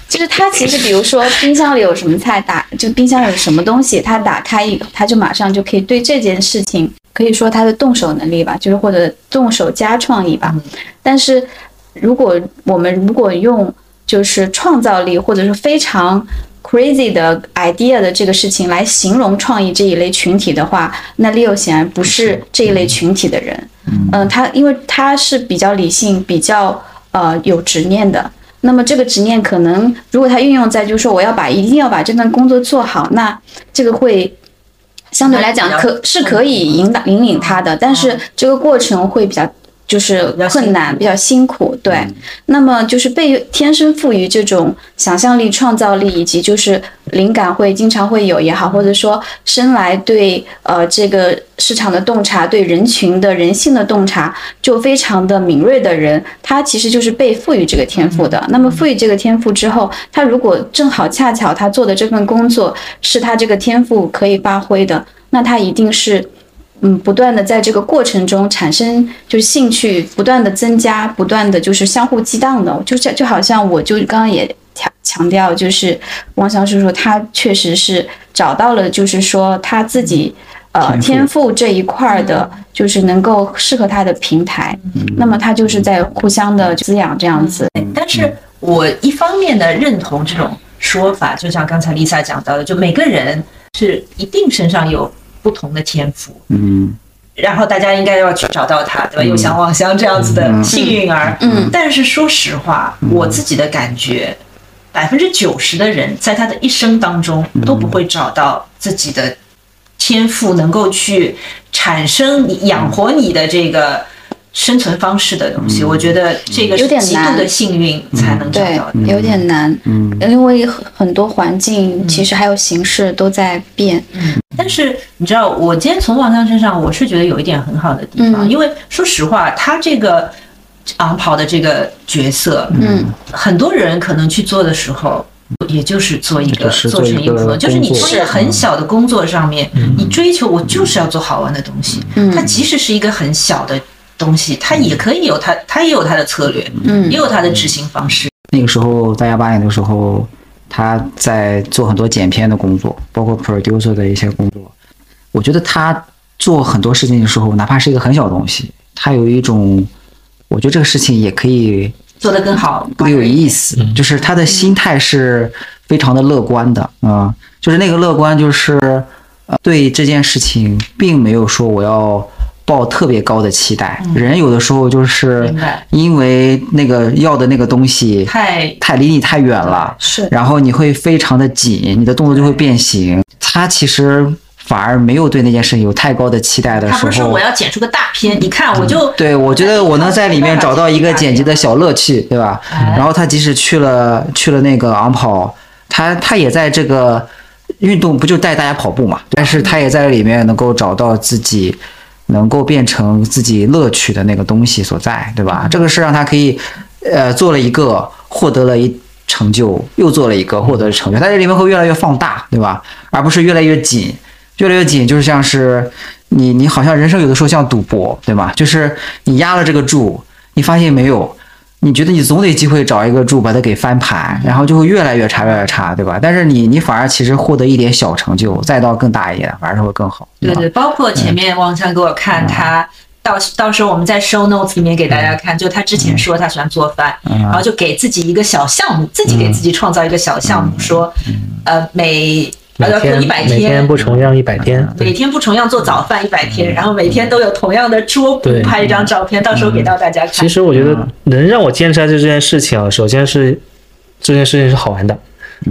Speaker 4: 就是他其实比如说冰箱里有什么菜打，就冰箱里有什么东西，他打开以后，他就马上就可以对这件事情，可以说他的动手能力吧，就是或者动手加创意吧。但是如果我们如果用就是创造力或者是非常 crazy 的 idea 的这个事情来形容创意这一类群体的话，那 Leo 显然不是这一类群体的人。嗯、他因为他是比较理性、比较呃有执念的。那么这个执念可能，如果他运用在就是说我要把一定要把这份工作做好，那这个会相对来讲可是可以引导引领他的，但是这个过程会比较就是困难，比较辛苦。对，那么就是被天生赋予这种想象力、创造力以及就是灵感会经常会有也好，或者说生来对呃这个市场的洞察、对人群的人性的洞察就非常的敏锐的人，他其实就是被赋予这个天赋的。那么赋予这个天赋之后，他如果正好恰巧他做的这份工作是他这个天赋可以发挥的，那他一定是。嗯，不断的在这个过程中产生就是兴趣，不断的增加，不断的就是相互激荡的，就像就好像我就刚刚也强强调，就是王翔叔叔他确实是找到了，就是说他自己呃
Speaker 3: 天赋。
Speaker 4: 这一块儿的，就是能够适合他的平台，那么他就是在互相的滋养这样子。
Speaker 1: 但是我一方面的认同这种说法，就像刚才 Lisa 讲到的，就每个人是一定身上有不同的天赋，
Speaker 3: 嗯。
Speaker 1: 然后大家应该要去找到他，对吧？有像望乡这样子的幸运儿。
Speaker 4: 嗯。
Speaker 1: 但是说实话，我自己的感觉，百分之九十的人在他的一生当中都不会找到自己的天赋，能够去产生你养活你的这个生存方式的东西。我觉得这个
Speaker 4: 有
Speaker 1: 是极度
Speaker 4: 点难。
Speaker 1: 的幸运才能找到的。，
Speaker 4: 有点难，
Speaker 3: 嗯。
Speaker 4: 因为很很多环境其实还有形式都在变。嗯。
Speaker 1: 但是你知道，我今天从王香身上，我是觉得有一点很好的地方，
Speaker 4: 嗯。
Speaker 1: 因为说实话，他这个昂跑的这个角色，
Speaker 4: 嗯，
Speaker 1: 很多人可能去做的时候。也就是做一个做成一个就是你从一个很小的工作上面，你追求我就是要做好玩的东西。
Speaker 4: 嗯。
Speaker 1: 它即使是一个很小的东西，他也可以有它，它也有他的策略，
Speaker 4: 嗯
Speaker 1: 也有他的执行方式。
Speaker 3: 那个时候大家八年的时候，他在做很多剪片的工作，包括 producer 的一些工作。我觉得他做很多事情的时候，哪怕是一个很小的东西，他有一种，我觉得这个事情也可以
Speaker 1: 做得更好，
Speaker 3: 更有意思，就是他的心态是非常的乐观的啊、就是那个乐观，就是呃对这件事情并没有说我要抱特别高的期待。人有的时候就是因为那个要的那个东西
Speaker 1: 太
Speaker 3: 太离你太远了，
Speaker 4: 是
Speaker 3: 然后你会非常的紧，你的动作就会变形。他其实反而没有对那件事情有太高的期待的时候
Speaker 1: 他不是说我，要剪出个大片，你看我就
Speaker 3: 对我觉得我能在里面找到一个剪辑的小乐趣，对吧？
Speaker 1: 哎
Speaker 3: 然后他即使去了去了那个昂跑，他他也在这个运动不就带大家跑步嘛？但是他也在里面能够找到自己能够变成自己乐趣的那个东西所在，对吧？这个是让他可以呃做了一个获得了一成就，又做了一个获得了成就，他这里面会越来越放大，对吧？而不是越来越紧。越来越紧，就是像是你你好像人生有的时候像赌博，对吧？就是你压了这个注，你发现没有，你觉得你总得机会找一个柱把它给翻盘，然后就会越来越差，越来越差，对吧？但是你你反而其实获得一点小成就，再到更大一点，反而是会更好。
Speaker 1: 对对，包括前面王强给我看他。到到时候我们在 show notes 里面给大家看，就他之前说他喜欢做饭，然后就给自己一个小项目，自己给自己创造一个小项目，说，呃，每
Speaker 2: 每
Speaker 1: 呃
Speaker 2: 天
Speaker 1: 一百
Speaker 2: 每天不重样一百天，
Speaker 1: 每天不重样做早饭一百天，然后每天都有同样的桌布拍一张照片，到时候给到大家看。
Speaker 2: 其实我觉得能让我坚持下去这件事情啊，首先是这件事情是好玩的，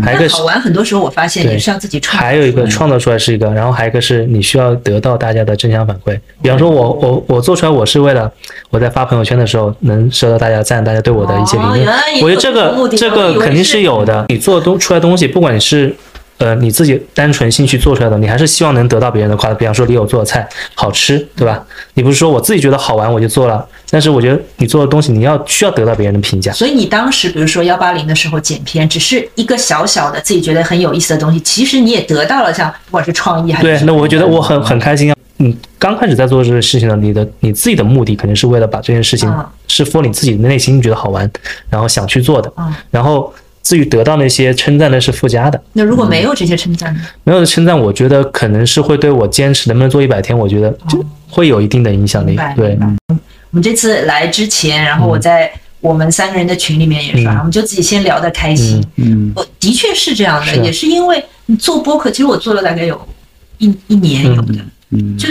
Speaker 2: 还有一个
Speaker 1: 好玩，很多时候我发现
Speaker 2: 对
Speaker 1: 也是要自己创造。
Speaker 2: 还有一个创造出来是一个，然后还有一个是你需要得到大家的正向反馈。比方说我我我做出来，我是为了我在发朋友圈的时候能收到大家赞，大家对我的一些评论我觉得这
Speaker 1: 这个
Speaker 2: 这个肯定
Speaker 1: 是
Speaker 2: 是有的。你做东出来东西，不管你是呃你自己单纯兴趣做出来的，你还是希望能得到别人的夸赞。比方说李友做的菜好吃，对吧？你不是说我自己觉得好玩我就做了，但是我觉得你做的东西你要需要得到别人的评价。
Speaker 1: 所以你当时比如说幺八零的时候剪片，只是一个小小的自己觉得很有意思的东西，其实你也得到了像不管是创意还是
Speaker 2: 对，那我觉得我
Speaker 1: 嗯
Speaker 2: 很很开心啊。你，刚开始在做这个事情呢，你的你自己的目的肯定是为了把这件事情
Speaker 1: 嗯
Speaker 2: 是 for 你自己的内心觉得好玩，然后想去做的
Speaker 1: 嗯。
Speaker 2: 然后至于得到那些称赞，那是附加的。
Speaker 1: 那如果没有这些称赞呢？
Speaker 2: 没有的称赞，我觉得可能是会对我坚持能不能做一百天，我觉得就会有一定的影响力。对
Speaker 1: 我们这次来之前，然后我在我们三个人的群里面也说，
Speaker 2: 嗯。
Speaker 1: 我们就自己先聊得开心。
Speaker 3: 嗯
Speaker 1: 我的确是这样的，
Speaker 2: 是。
Speaker 1: 也是因为你做播客，其实我做了大概有一一年有的，
Speaker 3: 嗯。
Speaker 1: 就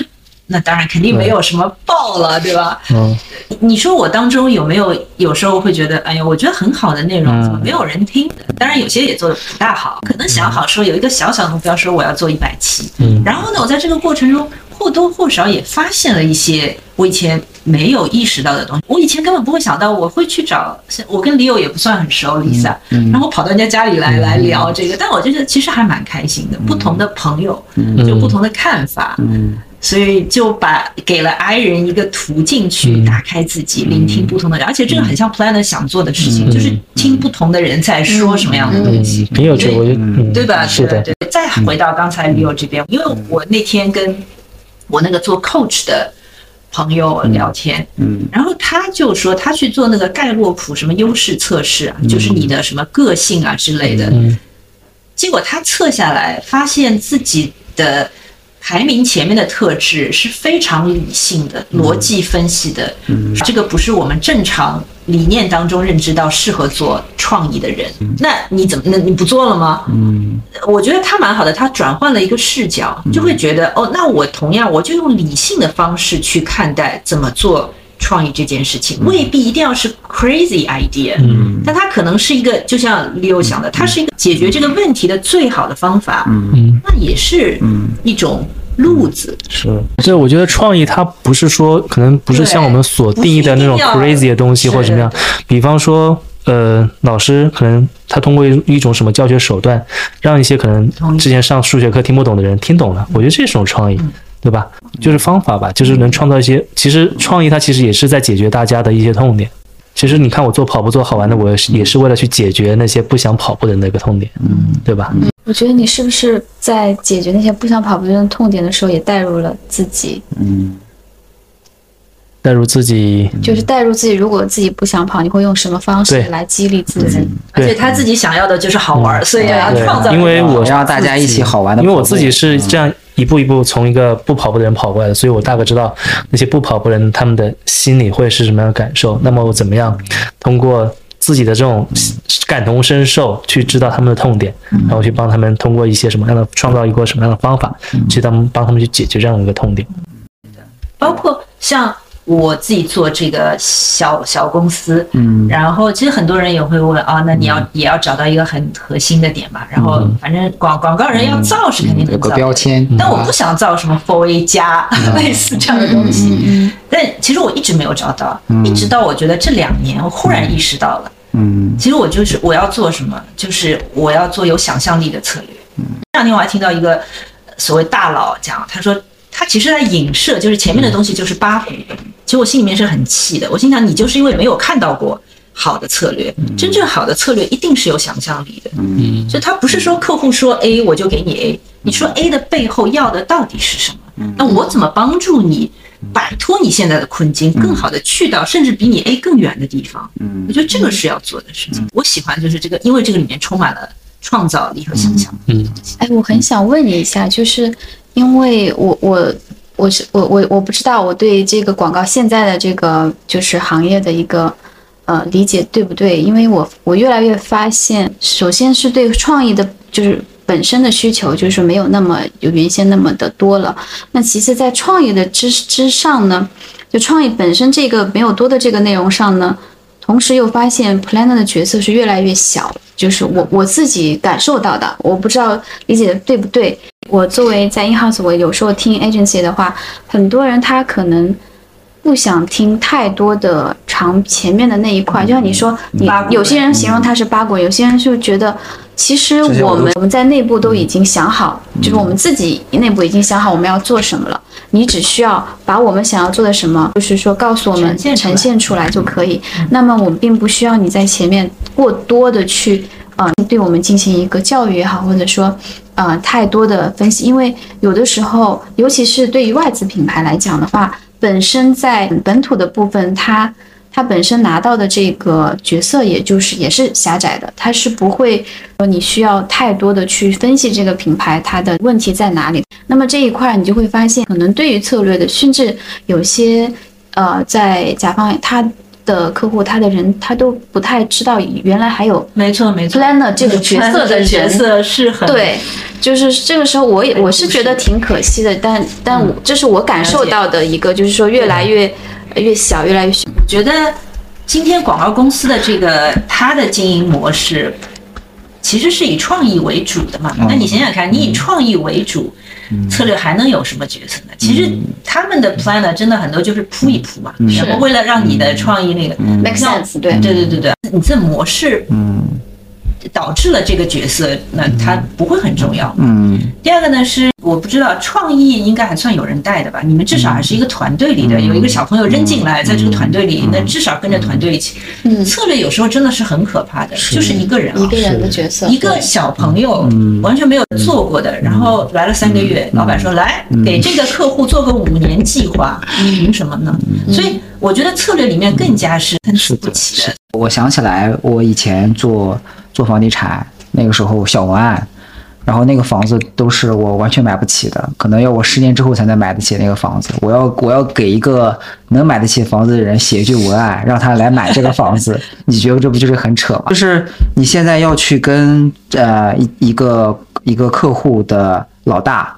Speaker 1: 那当然肯定没有什么爆了，对吧？
Speaker 2: 嗯，
Speaker 1: 你说我当中有没有有时候会觉得，哎呀，我觉得很好的内容
Speaker 3: 嗯
Speaker 1: 怎么没有人听的？当然有些也做的不大好，可能想好说有一个小小的目标，说我要做一百期。
Speaker 2: 嗯
Speaker 1: 然后呢，我在这个过程中或多或少也发现了一些我以前没有意识到的东西。我以前根本不会想到我会去找，我跟李友也不算很熟，Lisa，、
Speaker 3: 嗯
Speaker 1: 然后跑到人家家里来来聊这个，但我觉得其实还蛮开心的，不同的朋友就不同的看法。
Speaker 3: 嗯
Speaker 1: 所以就把给了 I 人一个途径去
Speaker 2: 嗯。
Speaker 1: 打开自己，聆听不同的人，而且这个很像 Planner 想做的事情，
Speaker 2: 嗯
Speaker 1: 就是听不同的人在说什么样的东西，
Speaker 2: 很有趣，我觉得，嗯，
Speaker 1: 对吧？
Speaker 2: 是的，
Speaker 1: 对对。再回到刚才 Leo 这边，因为我那天跟我那个做 coach 的朋友聊天，
Speaker 3: 嗯。
Speaker 1: 然后他就说他去做那个盖洛普什么优势测试啊，就是你的什么个性啊之类的，
Speaker 2: 嗯。
Speaker 1: 结果他测下来，发现自己的排名前面的特质是非常理性的、逻辑分析的。这个不是我们正常理念当中认知到适合做创意的人。那你怎么？那你不做了吗？
Speaker 3: 嗯
Speaker 1: 我觉得他蛮好的，他转换了一个视角，就会觉得哦，那我同样我就用理性的方式去看待怎么做创意这件事情，未必一定要是 crazy idea，
Speaker 2: 嗯
Speaker 1: 但它可能是一个，就像 Leo 想的，它是一个解决这个问题的最好的方法，
Speaker 2: 嗯。
Speaker 1: 那也是一种路子。
Speaker 2: 是，所以我觉得创意它不是说，可能不是像我们所定义的那种 crazy 的东西或者怎么样。比方说，呃，老师可能他通过一一种什么教学手段，让一些可能之前上数学课听不懂的人听懂了，我觉得这是种创意。对吧？就是方法吧，就是能创造一些。其实创意它其实也是在解决大家的一些痛点。其实你看我做跑步做好玩的，我也是为了去解决那些不想跑步的那个痛点，嗯，对吧？
Speaker 4: 我觉得你是不是在解决那些不想跑步的痛点的时候，也带入了自己？
Speaker 3: 嗯，
Speaker 2: 带入自己，
Speaker 4: 就是带入自己，如果自己不想跑，你会用什么方式来激励自己？
Speaker 1: 而且他自己想要的就是好玩，所以要创造。
Speaker 2: 因为我
Speaker 3: 让大家一起好玩的。
Speaker 2: 因为我自己是这样一步一步从一个不跑步的人跑过来的，所以我大概知道那些不跑步的人他们的心里会是什么样的感受。那么我怎么样通过自己的这种感同身受去知道他们的痛点，然后去帮他们通过一些什么样的创造一个什么样的方法，去他们帮他们去解决这样的一个痛点。
Speaker 1: 包括像我自己做这个小小公司，
Speaker 3: 嗯。
Speaker 1: 然后其实很多人也会问啊，那你要也要找到一个很核心的点吧。然后反正广广告人要造是肯定
Speaker 3: 有个标签，
Speaker 1: 但我不想造什么 Four A 加 类似这样的东西。
Speaker 4: 嗯。
Speaker 1: 但其实我一直没有找到，一直到我觉得这两年，我忽然意识到了，
Speaker 3: 嗯。
Speaker 1: 其实我就是我要做什么，就是我要做有想象力的策略。嗯。这两天我还听到一个所谓大佬讲，他说他其实在影射，就是前面的东西就是八股。其实我心里面是很气的，我心想你就是因为没有看到过好的策略，真正好的策略一定是有想象力的。
Speaker 2: 嗯，
Speaker 1: 所以他不是说客户说 A 我就给你 A，你说 A 的背后要的到底是什么？那我怎么帮助你摆脱你现在的困境，更好的去到甚至比你 A 更远的地方？
Speaker 3: 嗯
Speaker 1: 我觉得这个是要做的事情。我喜欢就是这个，因为这个里面充满了创造力和想象。
Speaker 4: 嗯哎，我很想问你一下，就是因为我我我是我我我不知道我对这个广告现在的这个就是行业的一个呃理解对不对？因为我我越来越发现，首先是对创意的，就是本身的需求就是没有那么有原先那么的多了。那其次在创意的之之上呢，就创意本身这个没有多的这个内容上呢，同时又发现 planner 的角色是越来越小，就是我我自己感受到的，我不知道理解的对不对。我作为在 in house，我有时候听 agency 的话，很多人他可能不想听太多的长前面的那一块，就像你说，你有些人形容它是八股，有些人就觉得其实
Speaker 3: 我
Speaker 4: 们我们在内部都已经想好，就是我们自己内部已经想好我们要做什么了。你只需要把我们想要做的什么，就是说告诉我们
Speaker 1: 呈现出来。
Speaker 4: 呈现出来就可以。那么我们并不需要你在前面过多的去呃对我们进行一个教育也好，或者说呃太多的分析，因为有的时候，尤其是对于外资品牌来讲的话，本身在本土的部分，他他本身拿到的这个角色，也就是也是狭窄的，他是不会说你需要太多的去分析这个品牌它的问题在哪里。那么这一块你就会发现，可能对于策略的，甚至有些呃在甲方他的客户他的人他都不太知道原来还有
Speaker 1: 没错，没错。
Speaker 4: planner 这个角色的
Speaker 1: 角色是很
Speaker 4: 对，就是这个时候我也我是觉得挺可惜的，但但我这是我感受到的一个，就是说越来越越小，越来越小。
Speaker 1: 我觉得今天广告公司的这个它的经营模式，其实是以创意为主的嘛。那你想想看，你以创意为主，策略还能有什么角色呢？其实他们的 planner 真的很多就是铺一铺嘛，然后为了让你的创意那个
Speaker 4: make sense，对。
Speaker 1: 对对对对，你这模式
Speaker 3: 嗯。
Speaker 1: 导致了这个角色，那它不会很重要。
Speaker 3: 嗯。
Speaker 1: 第二个呢是我不知道创意应该还算有人带的吧？你们至少还是一个团队里的，有一个小朋友扔进来，在这个团队里，那至少跟着团队一起。
Speaker 4: 嗯
Speaker 1: 策略有时候真的是很可怕的，就是一个人啊
Speaker 4: 一个人的角色，
Speaker 1: 一个小朋友完全没有做过的，然后来了三个月，老板说来给这个客户做个五年计划，你凭什么呢？所以我觉得策略里面更加是参差不齐的。
Speaker 3: 我想起来，我以前做做房地产，那个时候小文案，然后那个房子都是我完全买不起的，可能要我十年之后才能买得起那个房子。我要我要给一个能买得起房子的人写一句文案，让他来买这个房子，你觉得这不就是很扯吗？就是你现在要去跟呃一一个一个客户的老大。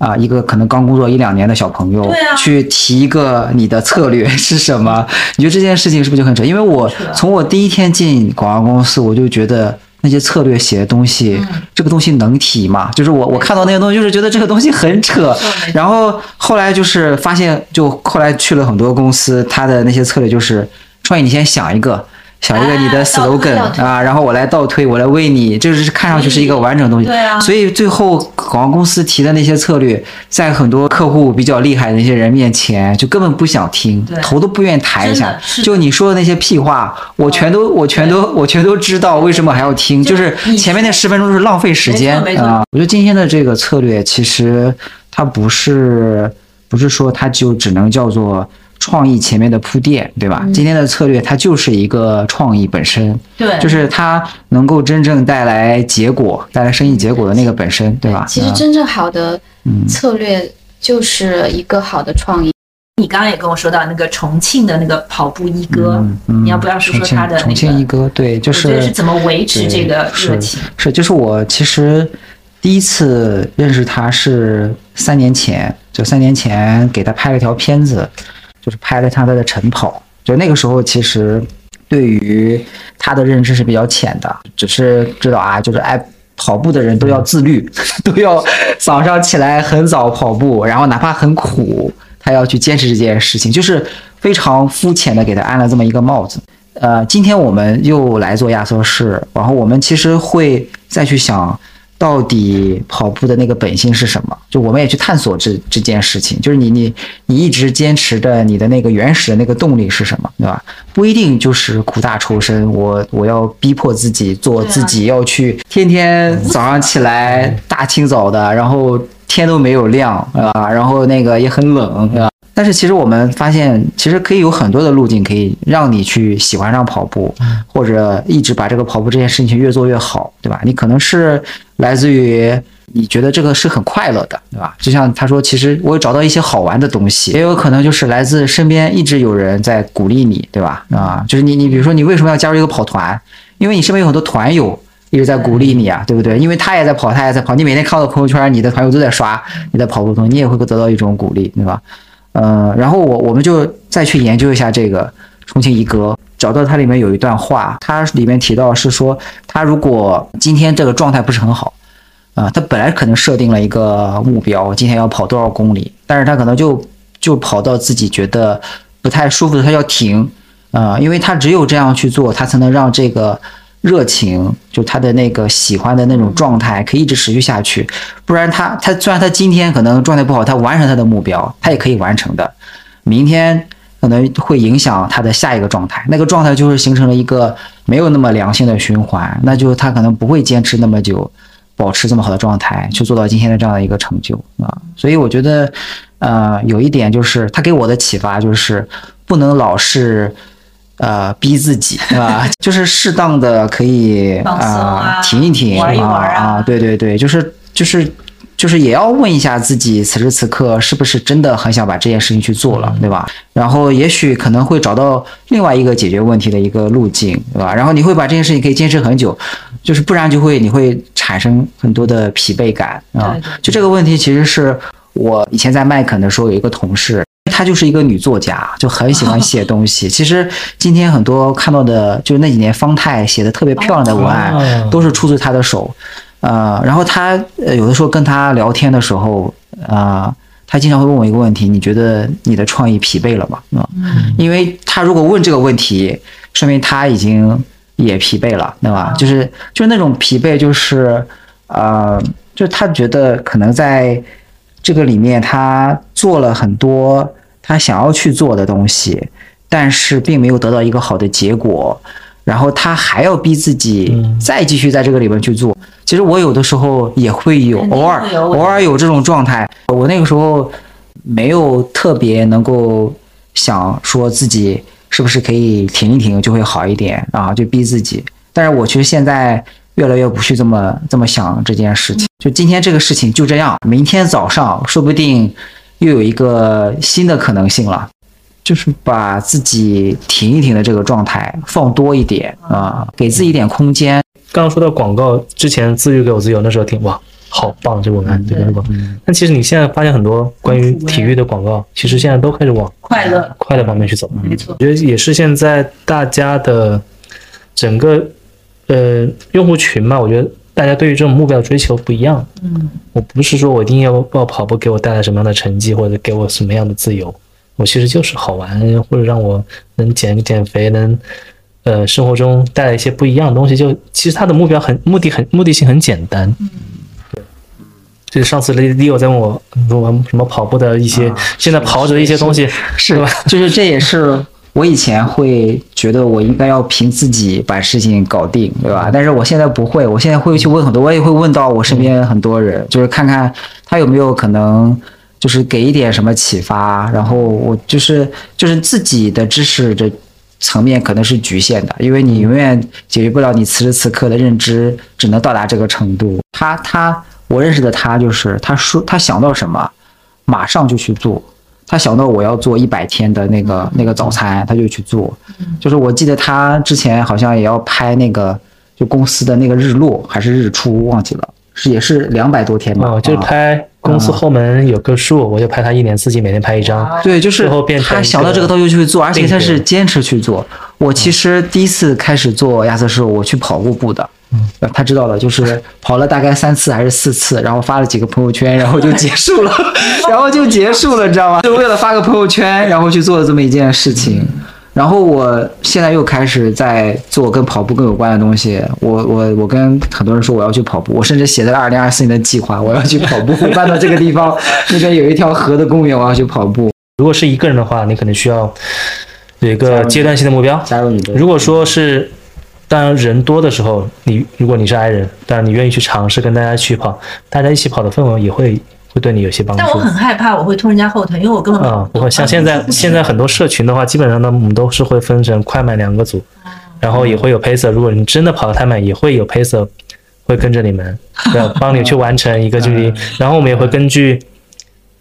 Speaker 3: 啊，一个可能刚工作一两年的小朋友，
Speaker 1: 对啊
Speaker 3: 去提一个你的策略是什么？你觉得这件事情是不是就很扯？因为我从我第一天进广告公司，我就觉得那些策略写的东西，
Speaker 1: 嗯
Speaker 3: 这个东西能提吗？就是我我看到那些东西，就是觉得这个东西很扯。然后后来就是发现，就后来去了很多公司，他的那些策略就是创业，你先想一个。想一个你的 slogan 啊，然后我来倒推，我来为你，这是看上去是一个完整的东西。
Speaker 1: 对啊。
Speaker 3: 所以最后广告公司提的那些策略，在很多客户比较厉害的那些人面前，就根本不想听，头都不愿意抬一下。就你说的那些屁话，我全都我全都我全都知道，为什么还要听？
Speaker 1: 就
Speaker 3: 就是前面那十分钟是浪费时间啊！我觉得今天的这个策略，其实它不是不是说它就只能叫做创意前面的铺垫，对吧？今天的策略它就是一个创意本身，
Speaker 1: 对，
Speaker 3: 就是它能够真正带来结果、带来生意结果的那个本身，对吧？
Speaker 4: 其实真正好的策略就是一个好的创意。
Speaker 1: 你刚刚也跟我说到那个重庆的那个跑步一哥，你要不要说说他的
Speaker 3: 重庆一哥？对，就是
Speaker 1: 是怎么维持这个热情？
Speaker 3: 是，就是我其实第一次认识他是三年前，就三年前给他拍了条片子，就是拍了他他的晨跑。就那个时候，其实对于他的认知是比较浅的，只是知道啊，就是爱跑步的人都要自律，都要早上起来很早跑步，然后哪怕很苦。他要去坚持这件事情，就是非常肤浅的给他安了这么一个帽子。呃，今天我们又来做亚瑟士，然后我们其实会再去想，到底跑步的那个本性是什么？就我们也去探索这这件事情，就是你你你一直坚持着你的那个原始的那个动力是什么，对吧？不一定就是苦大仇深，我我要逼迫自己做自己，要去天天早上起来大清早的，然后。天都没有亮，对吧？然后那个也很冷，对吧？但是其实我们发现，其实可以有很多的路径，可以让你去喜欢上跑步，或者一直把这个跑步这件事情越做越好，对吧？你可能是来自于你觉得这个是很快乐的，对吧？就像他说，其实我找到一些好玩的东西，也有可能就是来自身边一直有人在鼓励你，对吧？啊，就是你你比如说你为什么要加入一个跑团？因为你身边有很多团友。一直在鼓励你啊，对不对？因为他也在跑，他也在跑。你每天看到朋友圈，你的朋友都在刷你的跑步动，你也会得到一种鼓励，对吧？嗯，然后我我们就再去研究一下这个重庆一哥，找到它里面有一段话，它里面提到是说，他如果今天这个状态不是很好，啊，他本来可能设定了一个目标，今天要跑多少公里，但是他可能就就跑到自己觉得不太舒服的，他要停，啊，因为他只有这样去做，他才能让这个。热情，就他的那个喜欢的那种状态，可以一直持续下去。不然他他虽然他今天可能状态不好，他完成他的目标，他也可以完成的。明天可能会影响他的下一个状态，那个状态就是形成了一个没有那么良性的循环，那就他可能不会坚持那么久，保持这么好的状态，去做到今天的这样的一个成就啊。所以我觉得，呃，有一点就是他给我的启发就是不能老是。呃，逼自己，对吧？就是适当的可以啊，停一停
Speaker 1: 啊啊，
Speaker 3: 对对对，就是就是就是也要问一下自己，此时此刻是不是真的很想把这件事情去做了，对吧？然后也许可能会找到另外一个解决问题的一个路径，对吧？然后你会把这件事情可以坚持很久，就是不然就会你会产生很多的疲惫感啊。就这个问题，其实是我以前在麦肯的时候有一个同事。她就是一个女作家，就很喜欢写东西。其实今天很多看到的，就是那几年方太写的特别漂亮的文案，都是出自她的手。呃，然后她呃有的时候跟她聊天的时候，啊，她经常会问我一个问题：你觉得你的创意疲惫了吗？啊，因为她如果问这个问题，说明她已经也疲惫了，对吧？就是就是那种疲惫，就是呃，就是她觉得可能在这个里面，她做了很多。他想要去做的东西，但是并没有得到一个好的结果，然后他还要逼自己再继续在这个里边去做。其实我有的时候也会有，偶尔偶尔有这种状态。我那个时候没有特别能够想说自己是不是可以停一停就会好一点啊，就逼自己。但是我其实现在越来越不去这么这么想这件事情。就今天这个事情就这样，明天早上说不定。又有一个新的可能性了，就是把自己停一停的这个状态放多一点啊，给自己一点空间。
Speaker 2: 刚刚说到广告之前，自律给我自由，那时候听哇，好棒，这文案这个广告？但其实你现在发现很多关于体育的广告，其实现在都开始往
Speaker 1: 快乐
Speaker 2: 快乐方面去走。
Speaker 1: 没错，
Speaker 2: 我觉得也是现在大家的整个呃用户群嘛，我觉得。大家对于这种目标的追求不一样。
Speaker 1: 嗯，
Speaker 2: 我不是说我一定要报跑步给我带来什么样的成绩，或者给我什么样的自由，我其实就是好玩，或者让我能减减肥，能呃生活中带来一些不一样的东西。就其实他的目标很目的很目的性很简单。
Speaker 1: 嗯，
Speaker 2: 对。就是上次 Leo 在问我说什么跑步的一些，现在跑者的一些东西，
Speaker 3: 是
Speaker 2: 吧？
Speaker 3: 就是这也是。我以前会觉得我应该要凭自己把事情搞定，对吧？但是我现在不会，我现在会去问很多，我也会问到我身边很多人，就是看看他有没有可能就是给一点什么启发，然后我就是就是自己的知识的层面可能是局限的，因为你永远解决不了你此时此刻的认知，只能到达这个程度。他他我认识的他就是他说他想到什么，马上就去做。他想到我要做一百天的那个那个早餐，他就去做。就是我记得他之前好像也要拍那个就公司的那个日落还是日出，忘记了，是也是两百多天吧。
Speaker 2: 哦，就拍公司后门有棵树，我就拍他一年四季每天拍一张。
Speaker 3: 对，就是他想到这个他就去做，而且他是坚持去做。我其实第一次开始做亚瑟士，我去跑过步的。
Speaker 2: 嗯
Speaker 3: 呃他知道了，就是跑了大概三次还是四次，然后发了几个朋友圈，然后就结束了，然后就结束了，你知道吗？就为了发个朋友圈，然后去做了这么一件事情。然后我现在又开始在做跟跑步更有关的东西。我我我跟很多人说我要去跑步，我甚至写在了二零二四年的计划，我要去跑步。搬到这个地方，那边有一条河的公园，我要去跑步。
Speaker 2: 如果是一个人的话，你可能需要有一个阶段性的目标。
Speaker 3: 加入你的。
Speaker 2: 如果说是，当然人多的时候，你如果你是 i 人，当然你愿意去尝试跟大家去跑，大家一起跑的氛围也会会对你有些帮助。
Speaker 1: 但我很害怕我会拖人家后腿，因为我根本
Speaker 2: 啊，不会像现在现在很多社群的话，基本上呢，我们都是会分成快慢两个组，然后也会有 pacer。如果你真的跑得太慢，也会有 pacer 会跟着你们，对，帮你去完成一个距离。然后我们也会根据，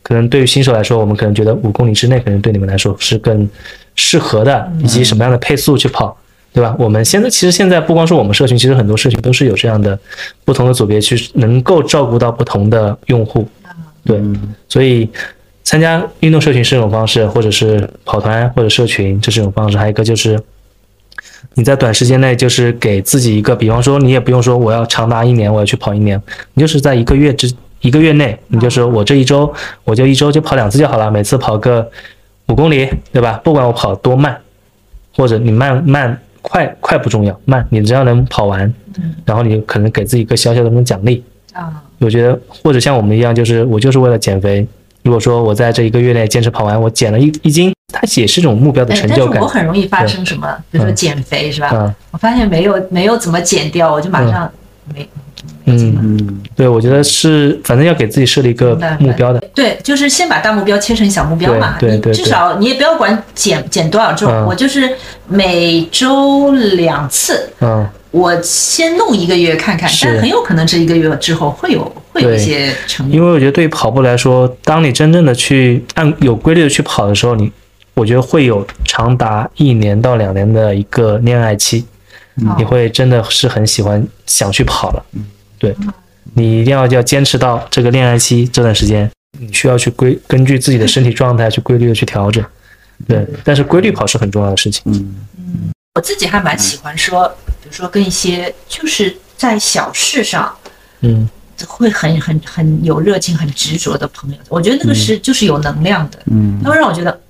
Speaker 2: 可能对于新手来说，我们可能觉得五公里之内可能对你们来说是更适合的，以及什么样的配速去跑。对吧？我们现在其实现在不光是我们社群，其实很多社群都是有这样的不同的组别，去能够照顾到不同的用户。对，所以参加运动社群是一种方式，或者是跑团或者社群，这是一种方式。还有一个就是你在短时间内，就是给自己一个，比方说你也不用说我要长达一年，我要去跑一年，你就是在一个月之一个月内，你就说我这一周我就一周就跑两次就好了，每次跑个五公里，对吧？不管我跑多慢，或者你慢慢快快不重要，慢你只要能跑完，然后你可能给自己一个小小的那种奖励。
Speaker 1: 啊，
Speaker 2: 我觉得或者像我们一样，就是我就是为了减肥。如果说我在这一个月内坚持跑完，我减了一一斤，它也是一种目标的成就感
Speaker 1: 我。很容易发生什么，比如说减肥是吧？
Speaker 2: 嗯
Speaker 1: 我发现没有没有怎么减掉，我就马上没。
Speaker 2: 嗯，
Speaker 3: 嗯，
Speaker 2: 对，我觉得是，反正要给自己设立一个目标的。
Speaker 1: 对，就是先把大目标切成小目标嘛。
Speaker 2: 对对
Speaker 1: 至少你也不要管减减多少重，
Speaker 2: 嗯
Speaker 1: 我就是每周两次，
Speaker 2: 嗯，
Speaker 1: 我先弄一个月看看，但很有可能这一个月之后会有会有一些成
Speaker 2: 因。为我觉得对于跑步来说，当你真正的去按有规律的去跑的时候，你我觉得会有长达一年到两年的一个恋爱期，
Speaker 1: 哦
Speaker 2: 你会真的是很喜欢想去跑了。对，你一定要要坚持到这个恋爱期这段时间，你需要去规根据自己的身体状态去规律的去调整。对，但是规律跑是很重要的事情。
Speaker 1: 嗯我自己还蛮喜欢说，比如说跟一些就是在小事上
Speaker 2: 嗯
Speaker 1: 会很很很有热情、很执着的朋友，我觉得那个是就是有能量的，
Speaker 3: 嗯
Speaker 1: 他会让我觉得，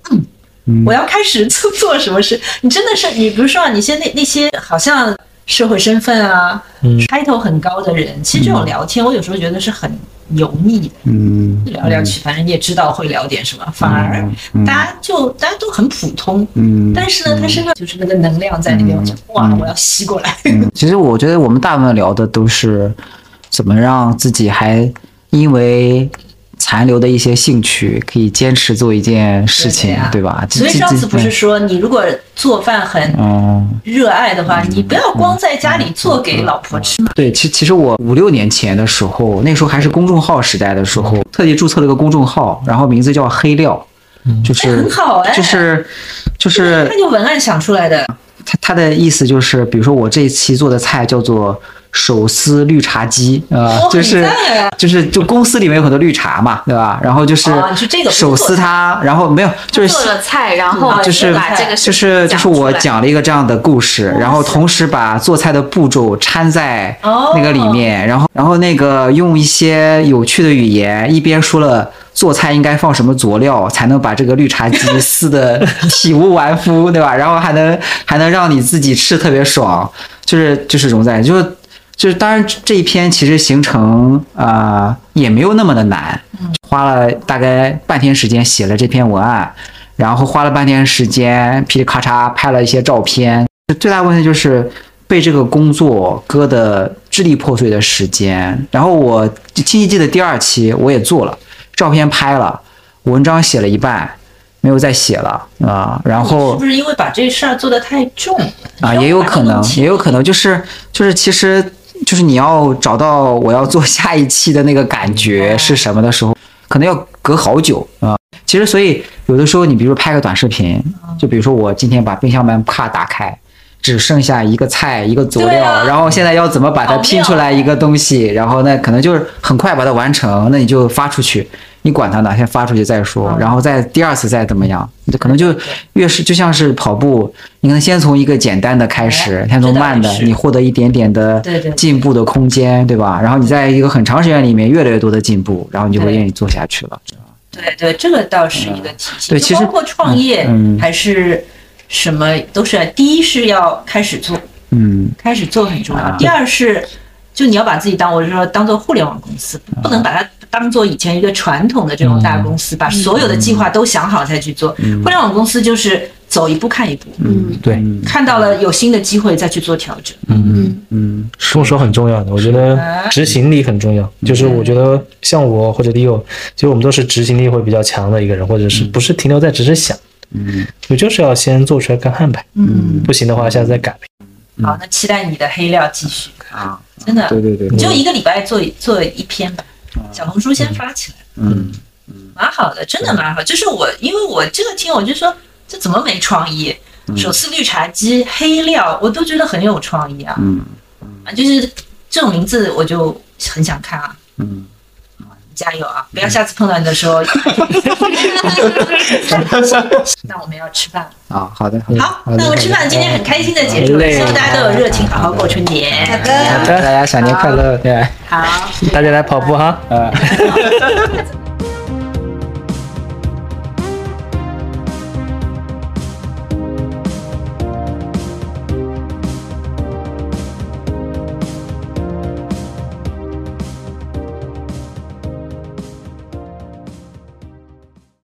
Speaker 1: 嗯，我要开始做做什么事。你真的是，你比如说啊，你现在那那些好像社会身份啊、
Speaker 2: 嗯。
Speaker 1: title 很高的人，其实这种聊天，我有时候觉得是很油腻的，
Speaker 3: 嗯。
Speaker 1: 聊聊去，反正你也知道会聊点什么，反而大家就大家都很普通，
Speaker 3: 嗯。
Speaker 1: 但是呢，他身上就是那个能量在那边，我就哇，我要吸过来。
Speaker 3: 嗯，其实我觉得我们大部分聊的都是怎么让自己还因为残留的一些兴趣可以坚持做一件事情，
Speaker 1: 对
Speaker 3: 吧？
Speaker 1: 所以上次不是说，你如果做饭很
Speaker 3: 嗯，
Speaker 1: 热爱的话，你不要光在家里做给老婆吃嘛。
Speaker 3: 对，其其实我五六年前的时候，那时候还是公众号时代的时候，特地注册了个公众号，然后名字叫黑料，就是
Speaker 1: 很好哎
Speaker 3: 就是就是
Speaker 1: 那就文案想出来的，
Speaker 3: 他他的意思就是，比如说我这一期做的菜叫做手撕绿茶鸡，呃，
Speaker 1: 哦
Speaker 3: 就是就是就公司里面有很多绿茶嘛，对吧？然后就是手撕它，然后没有就是
Speaker 4: 做了菜，然后
Speaker 1: 嗯
Speaker 3: 就是就是就是我
Speaker 4: 讲
Speaker 3: 了一个这样的故事，然后同时把做菜的步骤掺在
Speaker 1: 哦
Speaker 3: 那个里面，然后然后那个用一些有趣的语言，一边说了做菜应该放什么佐料才能把这个绿茶鸡撕的 体无完肤，对吧？然后还能还能让你自己吃特别爽，就是就是融在就是。就是当然这一篇其实形成啊、呃也没有那么的难，花了大概半天时间写了这篇文案，然后花了半天时间噼里咔嚓拍了一些照片。最大问题就是被这个工作割的支离破碎的时间。然后我清晰记得第二期我也做了，照片拍了，文章写了一半，没有再写了啊。然后
Speaker 1: 是不是因为把这事儿做得太重
Speaker 3: 啊，也有可能，也有可能就是就是其实就是你要找到我要做下一期的那个感觉是什么的时候，可能要隔好久啊。其实所以有的时候你比如说拍个短视频，就比如说我今天把冰箱门啪打开。只剩下一个菜一个佐料，
Speaker 1: 啊
Speaker 3: 然后现在要怎么把它拼出来一个东西，然后那，可能就是很快把它完成，那你就发出去，你管它呢，先发出去再说，然后再第二次再怎么样，你可能就越是就像是跑步，你可能先从一个简单的开始，先从慢的你获得一点点的进步的空间，对吧？然后你在一个很长时间里面越来越多的进步，然后你就会愿意做下去了。
Speaker 1: 对对，这个倒是一个体系。
Speaker 3: 对其实
Speaker 1: 包括创业
Speaker 3: 嗯
Speaker 1: 还是什么，都是第一是要开始做，
Speaker 3: 嗯
Speaker 1: 开始做很重要。
Speaker 3: 啊
Speaker 1: 第二是，就你要把自己当我是说当做互联网公司，不能把它当做以前一个传统的这种大公司，把所有的计划都想好再去做。互联网公司就是走一步看一步，
Speaker 4: 嗯。
Speaker 2: 对，
Speaker 1: 看到了有新的机会再去做调整。
Speaker 2: 嗯，
Speaker 3: 嗯。
Speaker 2: 动手很重要的，我觉得执行力很重要。就是我觉得像我或者 Leo，其实我们都是执行力会比较强的一个人，或者是不是停留在只是想，
Speaker 3: 嗯。
Speaker 2: 我就是要先做出来干汉呗，
Speaker 1: 嗯，
Speaker 2: 不行的话下次再改。
Speaker 1: 好，那期待你的黑料继续，
Speaker 3: 啊，
Speaker 1: 真的，
Speaker 3: 对对对，
Speaker 1: 你就一个礼拜做做一篇吧，小红书先发起来。
Speaker 3: 嗯
Speaker 1: 蛮好的，真的蛮好。就是我，因为我这个听，我就说这怎么没创意？手撕绿茶鸡、黑料，我都觉得很有创意啊！
Speaker 3: 嗯
Speaker 1: 啊，就是这种名字，我就很想看啊！
Speaker 3: 嗯。
Speaker 1: 加油啊！不要下次碰到你的时候。那我们要吃饭了。
Speaker 3: 啊，好的好的，
Speaker 1: 好，那我们吃饭今天很开心的结束了，希望大家都有热情，好好过春节。好的，好的
Speaker 3: 大家小年快乐，对。
Speaker 1: 好。
Speaker 2: 大家来跑步哈。
Speaker 3: 呃。